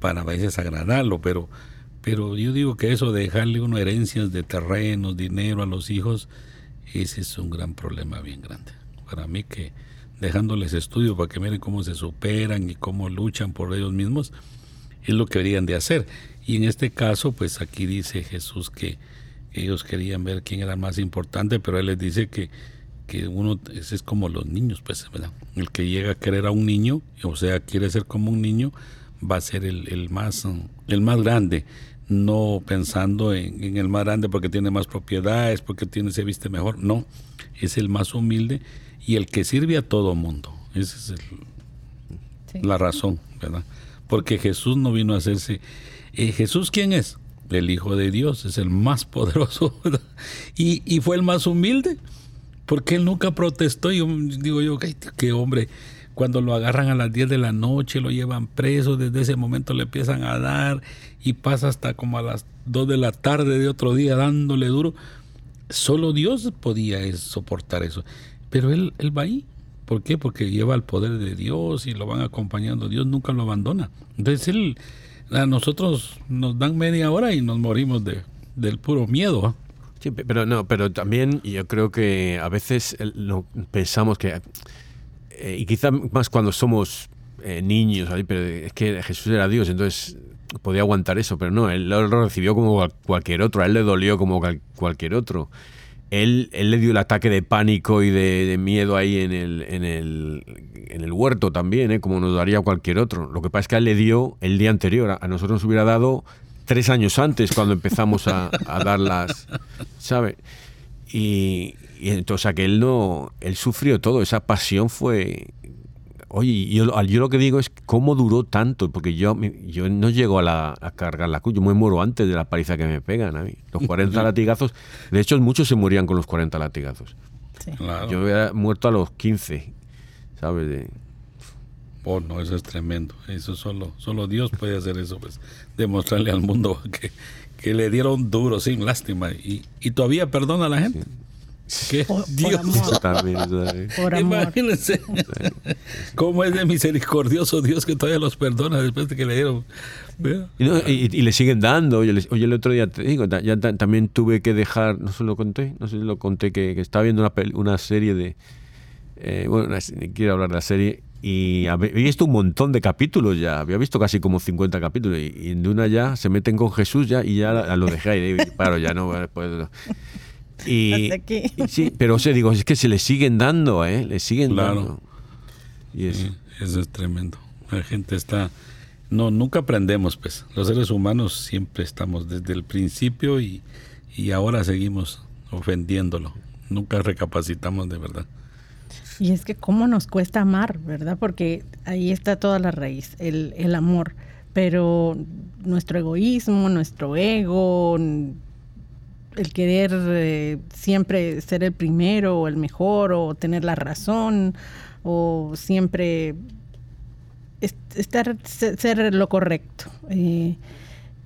S1: para a veces agradarlo, pero, pero yo digo que eso de dejarle uno herencias de terrenos, dinero a los hijos, ese es un gran problema bien grande. Para mí que dejándoles estudio para que miren cómo se superan y cómo luchan por ellos mismos, es lo que deberían de hacer. Y en este caso, pues aquí dice Jesús que ellos querían ver quién era más importante, pero él les dice que, que uno ese es como los niños, pues, ¿verdad? El que llega a querer a un niño, o sea, quiere ser como un niño, va a ser el, más, el más grande, no pensando en, en, el más grande porque tiene más propiedades, porque tiene, se viste mejor, no, es el más humilde y el que sirve a todo mundo. Esa es la razón, ¿verdad? Porque Jesús no vino a hacerse... Eh, ¿Jesús quién es? El Hijo de Dios, es el más poderoso y, y, fue el más humilde, porque él nunca protestó. Yo digo yo, qué hombre, cuando lo agarran a las 10 de la noche, lo llevan preso, desde ese momento le empiezan a dar y pasa hasta como a las 2 de la tarde de otro día dándole duro. Solo Dios podía soportar eso. Pero él, él va ahí. ¿Por qué? Porque lleva el poder de Dios y lo van acompañando. Dios nunca lo abandona. Entonces él, a nosotros nos dan media hora y nos morimos de, del puro miedo. ¿ah?
S2: Sí, pero no, pero también yo creo que a veces pensamos que, eh, y quizá más cuando somos eh, niños, pero es que Jesús era Dios, entonces podía aguantar eso, pero no, él lo recibió como cualquier otro, a él le dolió como cualquier otro él, le dio el ataque de pánico y de, miedo ahí en el, en el, en el huerto también, ¿eh? como nos daría cualquier otro. Lo que pasa es que él le dio el día anterior, a nosotros nos hubiera dado tres años antes cuando empezamos a, a dar las, ¿sabe? Y, entonces a que él no, él sufrió todo, esa pasión fue oye, yo, yo, lo que digo es cómo duró tanto, porque yo, yo no llego a, la, a cargar la cruz, yo me muero antes de la paliza que me pegan a mí. Los 40 latigazos, de hecho muchos se morían con los 40 latigazos. Yo había muerto a los 15, ¿sabes?
S1: Oh, no, eso es tremendo. Eso solo, solo Dios puede hacer eso, pues, demostrarle al mundo que, que le dieron duro, sin lástima, y, y todavía perdona a la gente. ¿Qué? Dios. Por amor. Imagínense cómo es de misericordioso Dios que todavía los perdona después de que le dieron.
S2: Y, le siguen dando. Oye, el otro día te digo, ya también tuve que dejar, no se lo conté, no sé si lo conté, que, estaba viendo una, una serie de. Eh, bueno, quiero hablar de la serie y había visto un montón de capítulos ya, había visto casi como 50 capítulos y, en una ya se meten con Jesús ya y ya lo dejé y paro, ya no, pues, y, sí, pero o sea, digo, es que se le siguen dando, ¿eh? Le siguen dando.
S1: Y eso. eso es tremendo. La gente está... No, nunca aprendemos, pues. Los seres humanos siempre estamos desde el principio y, y ahora seguimos ofendiéndolo. Nunca recapacitamos de verdad.
S3: Y es que cómo nos cuesta amar, ¿verdad? Porque ahí está toda la raíz, el, el amor. Pero nuestro egoísmo, nuestro ego, el querer eh, siempre ser el primero o el mejor o tener la razón o siempre estar ser lo correcto. Eh,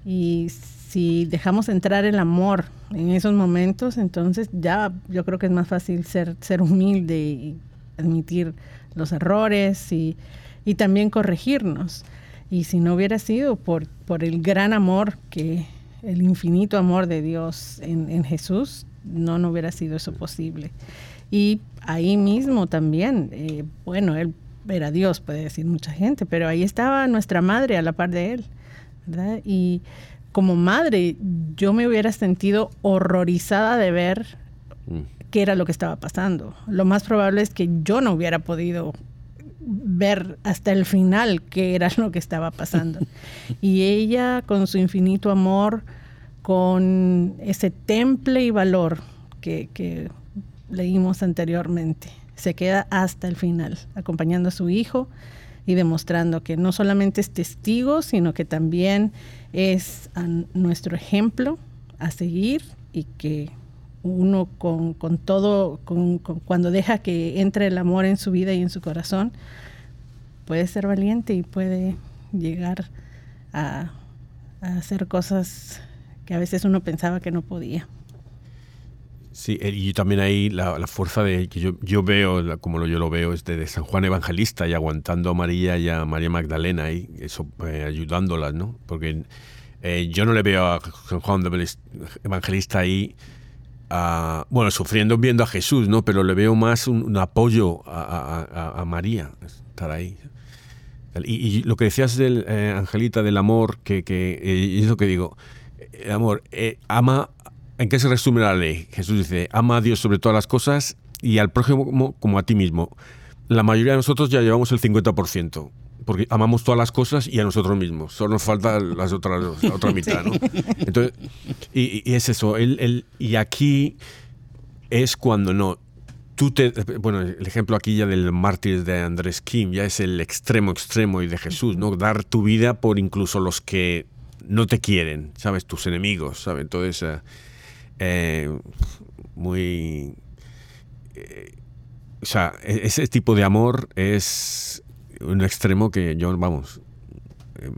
S3: y si dejamos entrar el amor en esos momentos entonces ya yo creo que es más fácil ser ser humilde y admitir los errores y, y también corregirnos. Y si no hubiera sido por por el gran amor que el infinito amor de Dios en, Jesús, no, no hubiera sido eso posible. Y ahí mismo también, eh, bueno, Él era Dios, puede decir mucha gente, pero ahí estaba nuestra madre a la par de Él, ¿verdad? Y como madre, yo me hubiera sentido horrorizada de ver mm. qué era lo que estaba pasando. Lo más probable es que yo no hubiera podido ver hasta el final qué era lo que estaba pasando. y ella, con su infinito amor, con ese temple y valor que, leímos anteriormente, se queda hasta el final, acompañando a su hijo y demostrando que no solamente es testigo, sino que también es nuestro ejemplo a seguir y que uno con, todo, cuando deja que entre el amor en su vida y en su corazón, puede ser valiente y puede llegar a, hacer cosas que a veces uno pensaba que no podía.
S2: Sí, eh, y también ahí la, fuerza de que yo, yo veo, como lo, yo lo veo, es de, San Juan Evangelista y aguantando a María y a María Magdalena y eso, eh, ayudándolas, ¿no? Porque eh, yo no le veo a San Juan Evangelista ahí bueno, sufriendo viendo a Jesús, ¿no? Pero le veo más un, apoyo a, María, estar ahí. Y, lo que decías del eh, Angelita del amor, que, que eh, es lo que digo, el amor, eh, ama, ¿en qué se resume la ley? Jesús dice, ama a Dios sobre todas las cosas y al prójimo como, como a ti mismo. La mayoría de nosotros ya llevamos el 50% porque amamos todas las cosas y a nosotros mismos. Solo nos falta las otras, la otra mitad, ¿no? Entonces, y, es eso. El, y aquí es cuando no. Tú te, bueno, el ejemplo aquí ya del mártir de Andrés Kim ya es el extremo extremo y de Jesús, ¿no? Dar tu vida por incluso los que no te quieren, ¿sabes? Tus enemigos, ¿sabes? Entonces, eh, eh, muy... Eh, o sea, e-, ese tipo de amor es un extremo que yo, vamos, eh,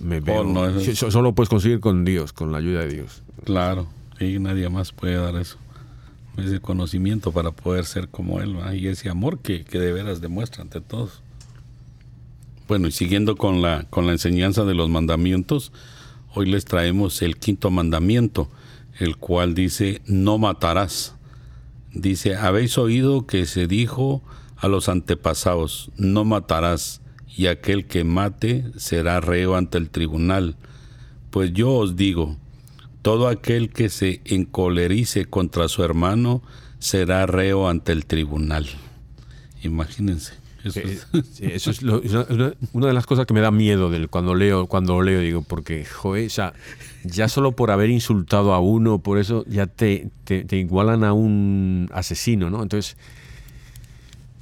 S2: me veo. Oh, solo puedes conseguir con Dios, con la ayuda de Dios.
S1: Claro, y nadie más puede dar eso. Ese conocimiento para poder ser como Él, y ese amor que, que de veras demuestra ante todos. Bueno, y siguiendo con la, con la enseñanza de los mandamientos, hoy les traemos el quinto mandamiento, el cual dice, no matarás. Dice, habéis oído que se dijo a los antepasados, no matarás, y aquel que mate será reo ante el tribunal. Pues yo os digo, todo aquel que se encolerice contra su hermano será reo ante el tribunal. Imagínense.
S2: Eso, es, una, de las cosas que me da miedo del, cuando leo cuando lo leo digo porque joder, ya, ya solo por haber insultado a uno por eso ya te, te, te igualan a un asesino no entonces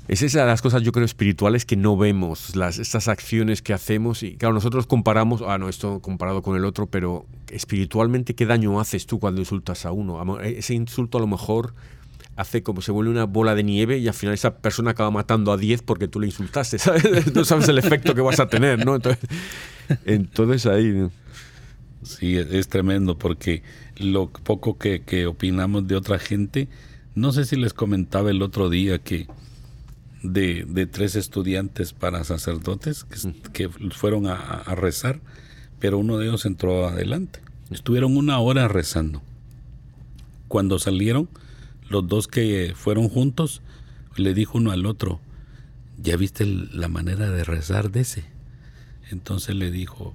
S2: Es esa de las cosas, yo creo, espirituales que no vemos, las, estas acciones que hacemos. Y claro, nosotros comparamos, ah, no, esto comparado con el otro, pero espiritualmente, ¿qué daño haces tú cuando insultas a uno? Ese insulto a lo mejor hace como se vuelve una bola de nieve y al final esa persona acaba matando a 10 porque tú le insultaste, ¿sabes? No sabes el efecto que vas a tener, ¿no? Entonces, entonces ahí...
S1: Sí, es tremendo porque lo poco que, que, opinamos de otra gente, no sé si les comentaba el otro día que de, de tres estudiantes para sacerdotes que, fueron a, a rezar, pero uno de ellos entró adelante. Estuvieron una hora rezando. Cuando salieron, los dos que fueron juntos, le dijo uno al otro, ¿ya viste la manera de rezar de ese? Entonces le dijo,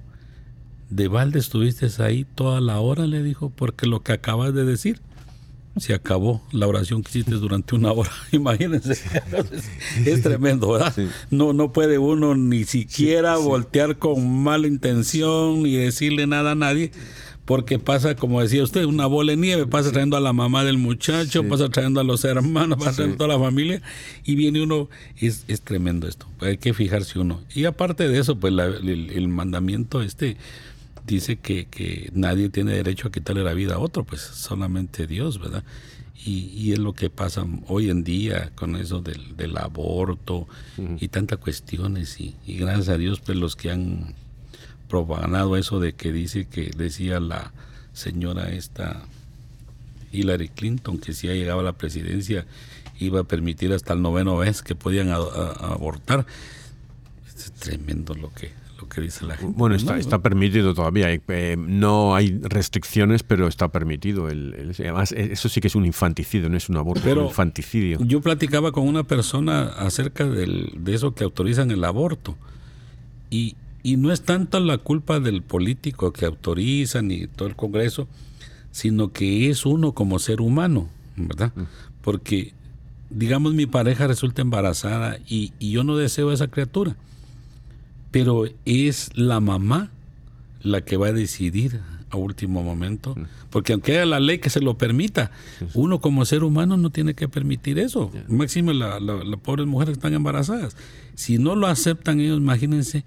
S1: ¿de balde estuviste ahí toda la hora? Le dijo, porque lo que acabas de decir se acabó la oración que hiciste durante una hora. Imagínense. es tremendo, ¿verdad? No, no puede uno ni siquiera voltear con mala intención ni decirle nada a nadie, porque pasa, como decía usted, una bola de nieve, pasa trayendo a la mamá del muchacho, pasa trayendo a los hermanos, pasa trayendo a toda la familia, y viene uno, es, es tremendo esto, hay que fijarse uno. Y aparte de eso, pues el, mandamiento este dice que, que, nadie tiene derecho a quitarle la vida a otro, pues solamente Dios, ¿verdad? Y, y es lo que pasa hoy en día con eso del, del aborto y tantas cuestiones, y, y gracias a Dios, pues los que han propagado eso de que dice que decía la señora esta Hillary Clinton que si ha llegado a la presidencia iba a permitir hasta el noveno vez que podían abortar. Es tremendo lo que lo que dice la gente.
S2: Bueno, está, está permitido todavía. Eh, no hay restricciones, pero está permitido. El, además, e, eso sí que es un infanticidio, no es un aborto, es un infanticidio.
S1: Yo platicaba con una persona acerca del, de eso que autorizan el aborto. Y, y no es tanto la culpa del político que autoriza ni todo el Congreso, sino que es uno como ser humano, ¿verdad? Mm. Porque, digamos, mi pareja resulta embarazada y, yo no deseo a esa criatura, pero es la mamá la que va a decidir a último momento, mm. porque aunque haya la ley que se lo permita, uno como ser humano no tiene que permitir eso. Máximo las la, pobres mujeres que están embarazadas. Si no lo aceptan ellos, imagínense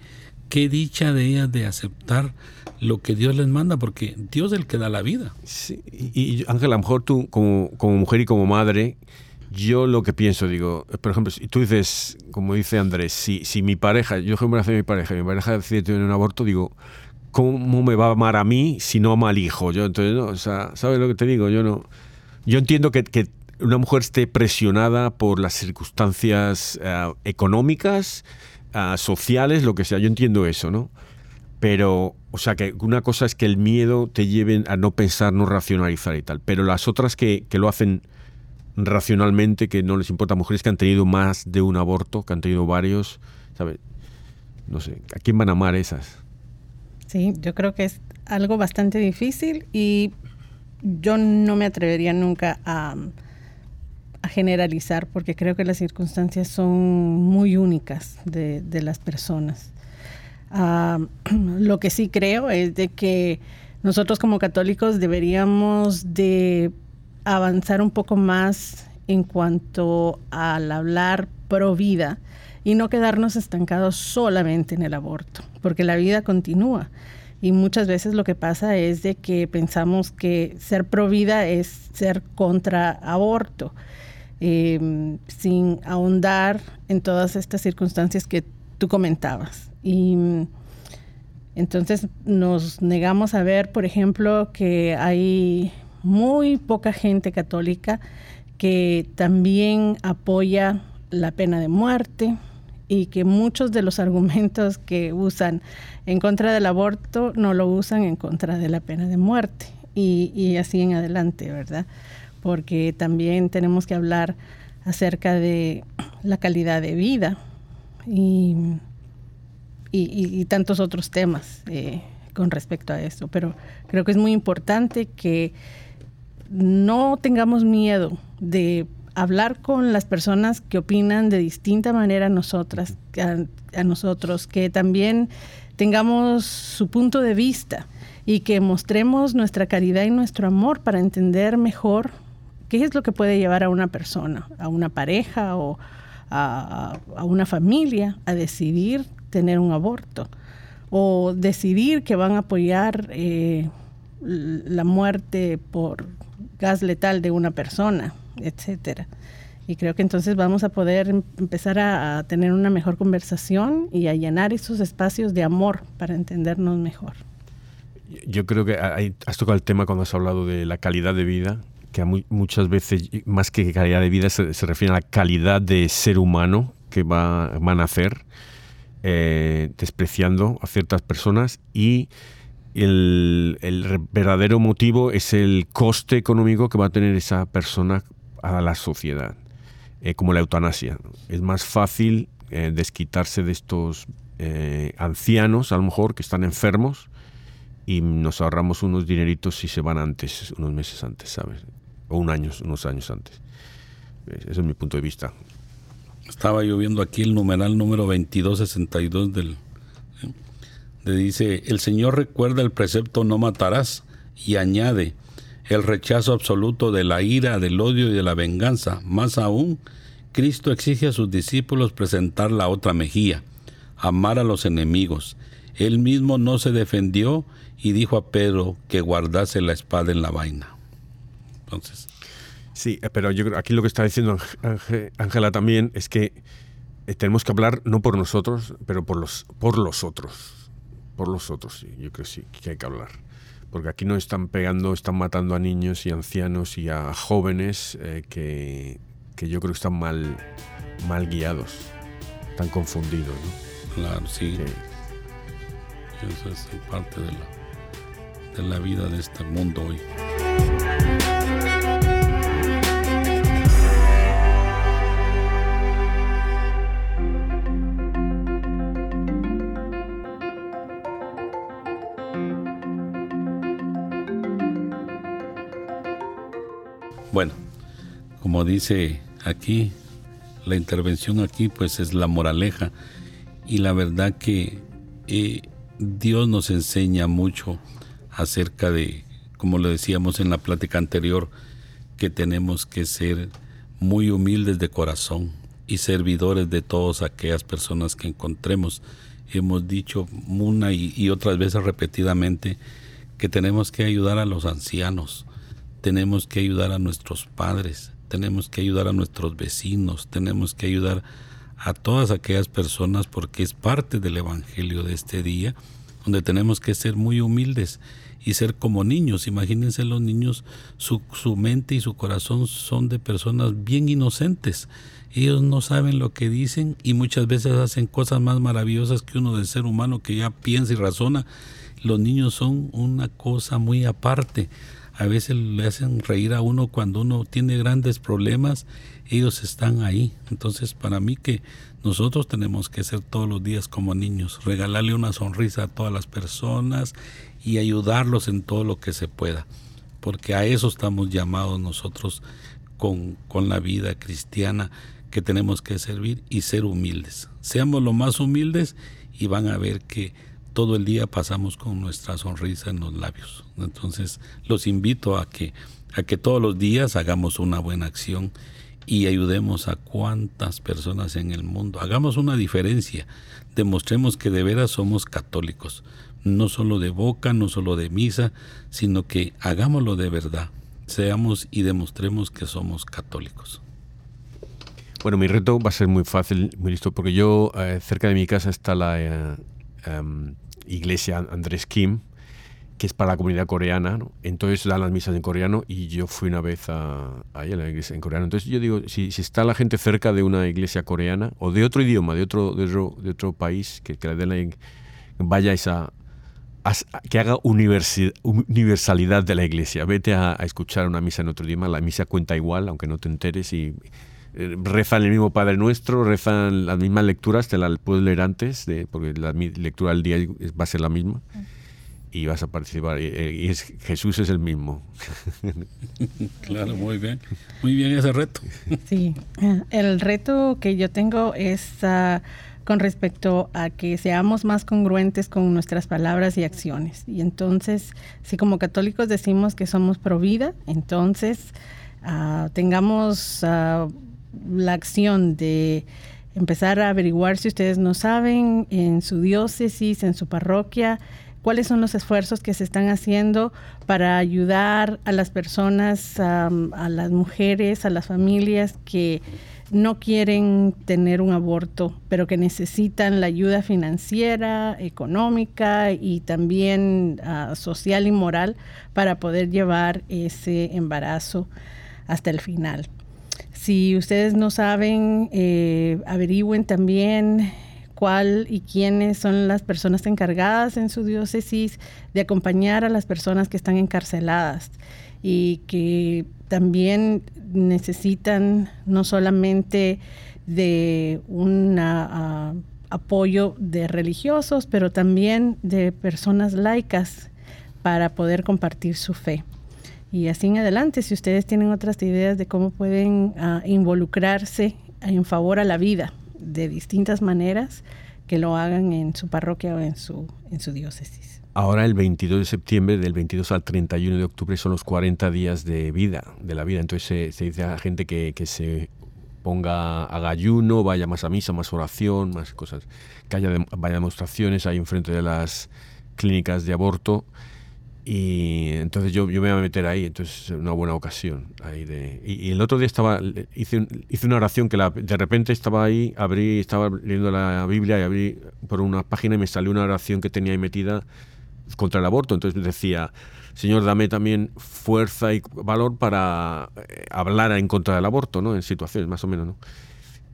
S1: qué dicha de ellas de aceptar lo que Dios les manda, porque Dios es el que da la vida.
S2: Sí, y Ángel, a lo mejor tú como, como mujer y como madre, yo lo que pienso, digo, por ejemplo, si tú dices, como dice Andrés, si, si mi pareja, yo soy hace mi pareja, mi pareja decide tener un aborto, digo, ¿cómo me va a amar a mí si no ama al hijo? Yo, entonces, no, o sea, ¿sabes lo que te digo? Yo no. Yo entiendo que, que una mujer esté presionada por las circunstancias eh, económicas, sociales, lo que sea. Yo entiendo eso, ¿no? Pero, o sea, que una cosa es que el miedo te lleve a no pensar, no racionalizar y tal. Pero las otras que, que lo hacen racionalmente, que no les importa, mujeres que han tenido más de un aborto, que han tenido varios, ¿sabes? No sé, ¿a quién van a amar esas?
S3: Sí, yo creo que es algo bastante difícil y yo no me atrevería nunca a generalizar porque creo que las circunstancias son muy únicas de, las personas. Ah, lo que sí creo es de que nosotros como católicos deberíamos de avanzar un poco más en cuanto al hablar pro vida y no quedarnos estancados solamente en el aborto, porque la vida continúa. Y muchas veces lo que pasa es de que pensamos que ser pro vida es ser contra aborto. Em, sin ahondar en todas estas circunstancias que tú comentabas. Y entonces nos negamos a ver, por ejemplo, que hay muy poca gente católica que también apoya la pena de muerte y que muchos de los argumentos que usan en contra del aborto no lo usan en contra de la pena de muerte y, y así en adelante, ¿verdad? porque también tenemos que hablar acerca de la calidad de vida y, y, tantos otros temas eh, con respecto a esto. Pero creo que es muy importante que no tengamos miedo de hablar con las personas que opinan de distinta manera a nosotras, a nosotros, que también tengamos su punto de vista y que mostremos nuestra caridad y nuestro amor para entender mejor ¿Qué es lo que puede llevar a una persona, a una pareja o a, una familia a decidir tener un aborto o decidir que van a apoyar eh, la muerte por gas letal de una persona, etcétera. Y creo que entonces vamos a poder em, empezar a, tener una mejor conversación y a llenar esos espacios de amor para entendernos mejor.
S2: Yo creo que has tocado el tema cuando has hablado de la calidad de vida, que muchas veces, más que calidad de vida, se, refiere a la calidad de ser humano que va, a nacer, eh, despreciando a ciertas personas y el, verdadero motivo es el coste económico que va a tener esa persona a la sociedad, eh, como la eutanasia. Es más fácil eh, desquitarse de estos ancianos, a lo mejor, que están enfermos, y nos ahorramos unos dineritos si se van antes, unos meses antes, ¿sabes? O un año, unos años antes. Ese es mi punto de vista.
S1: Estaba yo viendo aquí el numeral número 2262 del... ¿eh? dice, el Señor recuerda el precepto no matarás y añade el rechazo absoluto de la ira, del odio y de la venganza. Más aún, Cristo exige a sus discípulos presentar la otra mejilla, amar a los enemigos. Él mismo no se defendió y dijo a Pedro que guardase la espada en la vaina. Entonces.
S2: Sí, eh, pero yo creo aquí lo que está diciendo Ángela también es que eh, tenemos que hablar no por nosotros, pero por los, por los otros. Por los otros, sí, yo creo sí, que hay que hablar. Porque aquí no están pegando, están matando a niños y ancianos y a jóvenes eh, que, que, yo creo que están mal, mal guiados, están confundidos.
S1: Claro, sí. Eso es parte de la en la vida de este mundo hoy. Bueno, como dice aquí, la intervención aquí pues es la moraleja y la verdad que eh, Dios nos enseña mucho acerca de, como le decíamos en la plática anterior, que tenemos que ser muy humildes de corazón y servidores de todas aquellas personas que encontremos. Hemos dicho una y, otras veces repetidamente que tenemos que ayudar a los ancianos, tenemos que ayudar a nuestros padres, tenemos que ayudar a nuestros vecinos, tenemos que ayudar a todas aquellas personas porque es parte del Evangelio de este día, donde tenemos que ser muy humildes y ser como niños. Imagínense los niños, su, mente y su corazón son de personas bien inocentes. Ellos no saben lo que dicen y muchas veces hacen cosas más maravillosas que uno de ser humano que ya piensa y razona. Los niños son una cosa muy aparte. A veces le hacen reír a uno cuando uno tiene grandes problemas, ellos están ahí. Entonces, para mí que nosotros tenemos que ser todos los días como niños, regalarle una sonrisa a todas las personas y ayudarlos en todo lo que se pueda, porque a eso estamos llamados nosotros con, con la vida cristiana que tenemos que servir y ser humildes. Seamos lo más humildes y van a ver que todo el día pasamos con nuestra sonrisa en los labios. Entonces, los invito a que a que todos los días hagamos una buena acción y ayudemos a cuantas personas en el mundo. Hagamos una diferencia, demostremos que de veras somos católicos no solo de boca, no solo de misa, sino que hagámoslo de verdad, seamos y demostremos que somos católicos.
S2: Bueno, mi reto va a ser muy fácil, muy listo, porque yo eh, cerca de mi casa está la eh, em, iglesia Andrés Kim, que es para la comunidad coreana, entonces dan las misas en coreano y yo fui una vez a, a la iglesia en coreano. Entonces yo digo, si, está la gente cerca de una iglesia coreana o de otro idioma, de otro, de otro, de otro país, que, que den la, vayáis a, que haga universalidad de la iglesia. Vete a, escuchar una misa en otro idioma, la misa cuenta igual, aunque no te enteres, y rezan el mismo Padre Nuestro, rezan las mismas lecturas, te las puedes leer antes, de, porque la lectura del día va a ser la misma, y vas a participar. Y, es, Jesús es el mismo.
S1: claro, muy bien. Muy bien ese reto.
S3: Sí, el reto que yo tengo es... Ah, con respecto a que seamos más congruentes con nuestras palabras y acciones. Y entonces, si como católicos decimos que somos pro vida, entonces ah, tengamos ah, la acción de empezar a averiguar si ustedes no saben en su diócesis, en su parroquia, cuáles son los esfuerzos que se están haciendo para ayudar a las personas, a las mujeres, a las familias que no quieren tener un aborto, pero que necesitan la ayuda financiera, económica y también ah, social y moral para poder llevar ese embarazo hasta el final. Si ustedes no saben, eh, averigüen también cuál y quiénes son las personas encargadas en su diócesis de acompañar a las personas que están encarceladas y que también necesitan no solamente de un ah, apoyo de religiosos, pero también de personas laicas para poder compartir su fe. Y así en adelante, si ustedes tienen otras ideas de cómo pueden ah, involucrarse en favor a la vida de distintas maneras, que lo hagan en su parroquia o en su, en su diócesis.
S2: Ahora el 22 de septiembre, del 22 al 31 de octubre, son los 40 días de vida, de la vida. Entonces se, dice a la gente que, se ponga a ayuno, vaya más a misa, más oración, más cosas, que haya vaya demostraciones ahí enfrente de las clínicas de aborto. Y entonces yo, yo me voy a meter ahí, entonces es una buena ocasión. Ahí de, y, el otro día estaba, hice, hice una oración que la, de repente estaba ahí, abrí, estaba leyendo la Biblia y abrí por una página y me salió una oración que tenía ahí metida contra el aborto. Entonces decía, Señor, dame también fuerza y valor para eh, hablar en contra del aborto, ¿no? En situaciones más o menos, ¿no?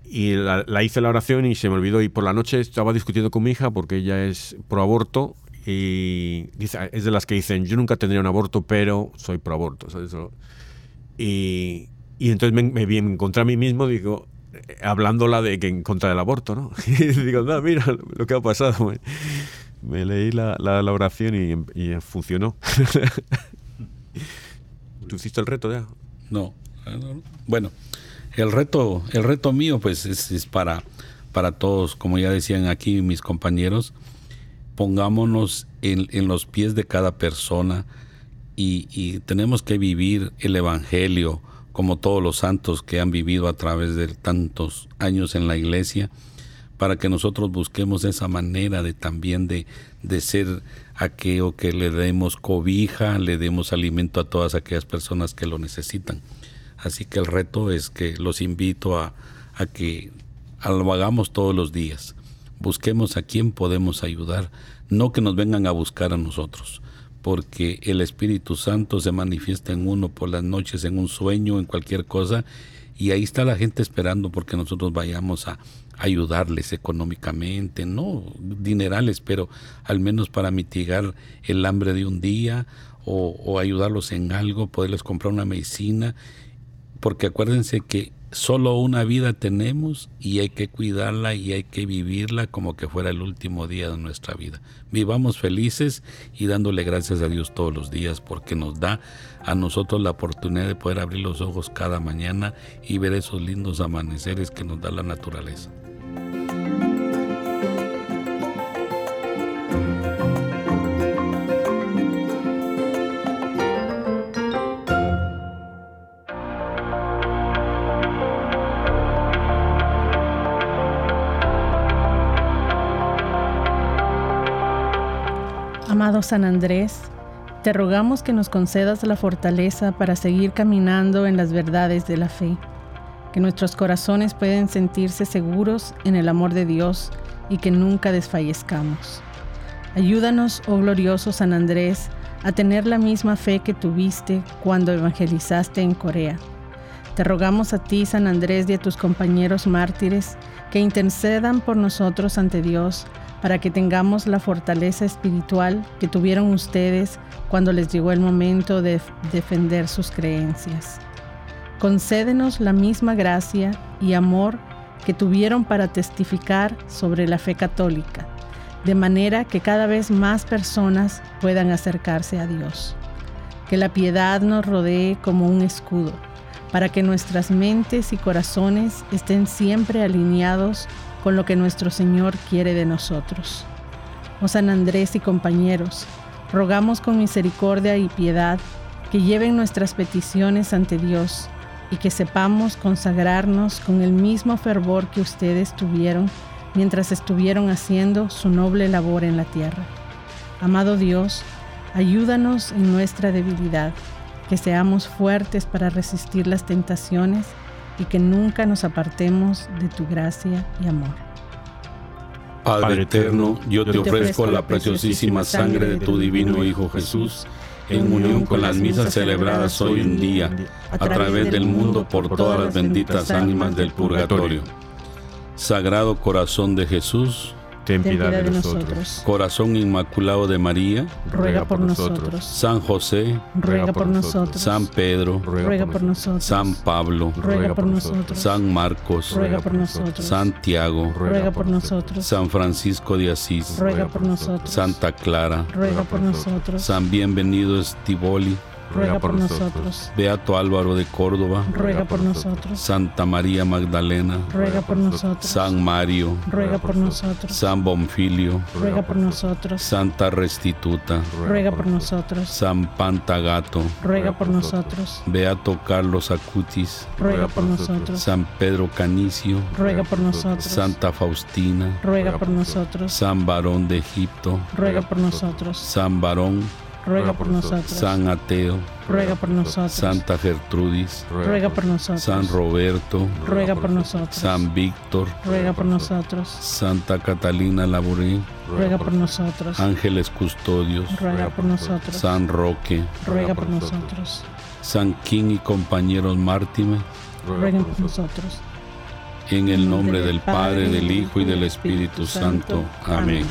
S2: Y la, hice la oración y se me olvidó. Y por la noche estaba discutiendo con mi hija porque ella es pro aborto y dice, es de las que dicen, yo nunca tendría un aborto, pero soy pro aborto. Y, y entonces me, me, encontré a mí mismo, digo, eh, hablándola de que en contra del aborto, ¿no? Y digo, no, mira lo que ha pasado me leí la, la, oración y, funcionó. ¿Tú hiciste el reto ya?
S1: No. Bueno, el reto, el reto mío pues es, para, para todos, como ya decían aquí mis compañeros, pongámonos en, los pies de cada persona y, tenemos que vivir el Evangelio como todos los santos que han vivido a través de tantos años en la iglesia para que nosotros busquemos esa manera de también de, de ser aquello que le demos cobija, le demos alimento a todas aquellas personas que lo necesitan. Así que el reto es que los invito a que lo hagamos todos los días. Busquemos a quién podemos ayudar, no que nos vengan a buscar a nosotros, porque el Espíritu Santo se manifiesta en uno por las noches, en un sueño, en cualquier cosa, y ahí está la gente esperando porque nosotros vayamos a ayudarles económicamente, no dinerales, pero al menos para mitigar el hambre de un día o, o ayudarlos en algo, poderles comprar una medicina, porque acuérdense que solo una vida tenemos y hay que cuidarla y hay que vivirla como que fuera el último día de nuestra vida. Vivamos felices y dándole gracias a Dios todos los días porque nos da a nosotros la oportunidad de poder abrir los ojos cada mañana y ver esos lindos amaneceres que nos da la naturaleza.
S3: San Andrés, te rogamos que nos concedas la fortaleza para seguir caminando en las verdades de la fe, que nuestros corazones pueden sentirse seguros en el amor de Dios y que nunca desfallezcamos. Ayúdanos, oh glorioso San Andrés, a tener la misma fe que tuviste cuando evangelizaste en Corea. Te rogamos a ti, San Andrés, y a tus compañeros mártires, que intercedan por nosotros ante Dios, para que tengamos la fortaleza espiritual que tuvieron ustedes cuando les llegó el momento de defender sus creencias. Concédenos la misma gracia y amor que tuvieron para testificar sobre la fe católica, de manera que cada vez más personas puedan acercarse a Dios. Que la piedad nos rodee como un escudo, para que nuestras mentes y corazones estén siempre alineados con lo que nuestro Señor quiere de nosotros. Oh San Andrés y compañeros, rogamos con misericordia y piedad que lleven nuestras peticiones ante Dios y que sepamos consagrarnos con el mismo fervor que ustedes tuvieron mientras estuvieron haciendo su noble labor en la tierra. Amado Dios, ayúdanos en nuestra debilidad, que seamos fuertes para resistir las tentaciones y que nunca nos apartemos de tu gracia y amor.
S1: Padre eterno, yo te ofrezco la preciosísima sangre de tu divino Hijo Jesús, en unión con las misas celebradas hoy en día, a través del mundo por todas las benditas ánimas del purgatorio. Sagrado Corazón de Jesús,
S2: ten piedad de nosotros.
S1: Corazón Inmaculado de María,
S3: ruega por nosotros.
S1: San José,
S3: ruega por nosotros.
S1: San Pedro,
S3: ruega por nosotros.
S1: San Pablo,
S3: ruega por nosotros.
S1: San Marcos,
S3: ruega por nosotros.
S1: Santiago,
S3: ruega por nosotros.
S1: San Francisco de Asís,
S3: ruega por nosotros.
S1: Santa Clara,
S3: ruega por nosotros.
S1: San Bienvenido Estivoli,
S3: ruega por nosotros.
S1: Beato Álvaro de Córdoba,
S3: ruega por nosotros.
S1: Santa María Magdalena,
S3: ruega por nosotros.
S1: San Mario,
S3: ruega por nosotros.
S1: San Bonfilio,
S3: ruega por nosotros.
S1: Santa Restituta,
S3: ruega por nosotros.
S1: San Pantagato,
S3: ruega por nosotros.
S1: Beato Carlos Acutis,
S3: ruega por nosotros.
S1: San Pedro Canicio,
S3: ruega por nosotros.
S1: Santa Faustina,
S3: ruega por nosotros.
S1: San Barón de Egipto,
S3: ruega por nosotros.
S1: San Barón,
S3: ruega por nosotros.
S1: San Ateo,
S3: ruega por nosotros.
S1: Santa Gertrudis,
S3: ruega por nosotros.
S1: San Roberto,
S3: ruega por nosotros.
S1: San Víctor,
S3: ruega por nosotros.
S1: Santa Catalina Laborí,
S3: ruega por nosotros.
S1: Ángeles Custodios,
S3: ruega por nosotros.
S1: San Roque,
S3: ruega por nosotros.
S1: San King y compañeros mártires,
S3: rueguen por nosotros.
S1: En el nombre del Padre, del Hijo y del Espíritu Santo. Amén.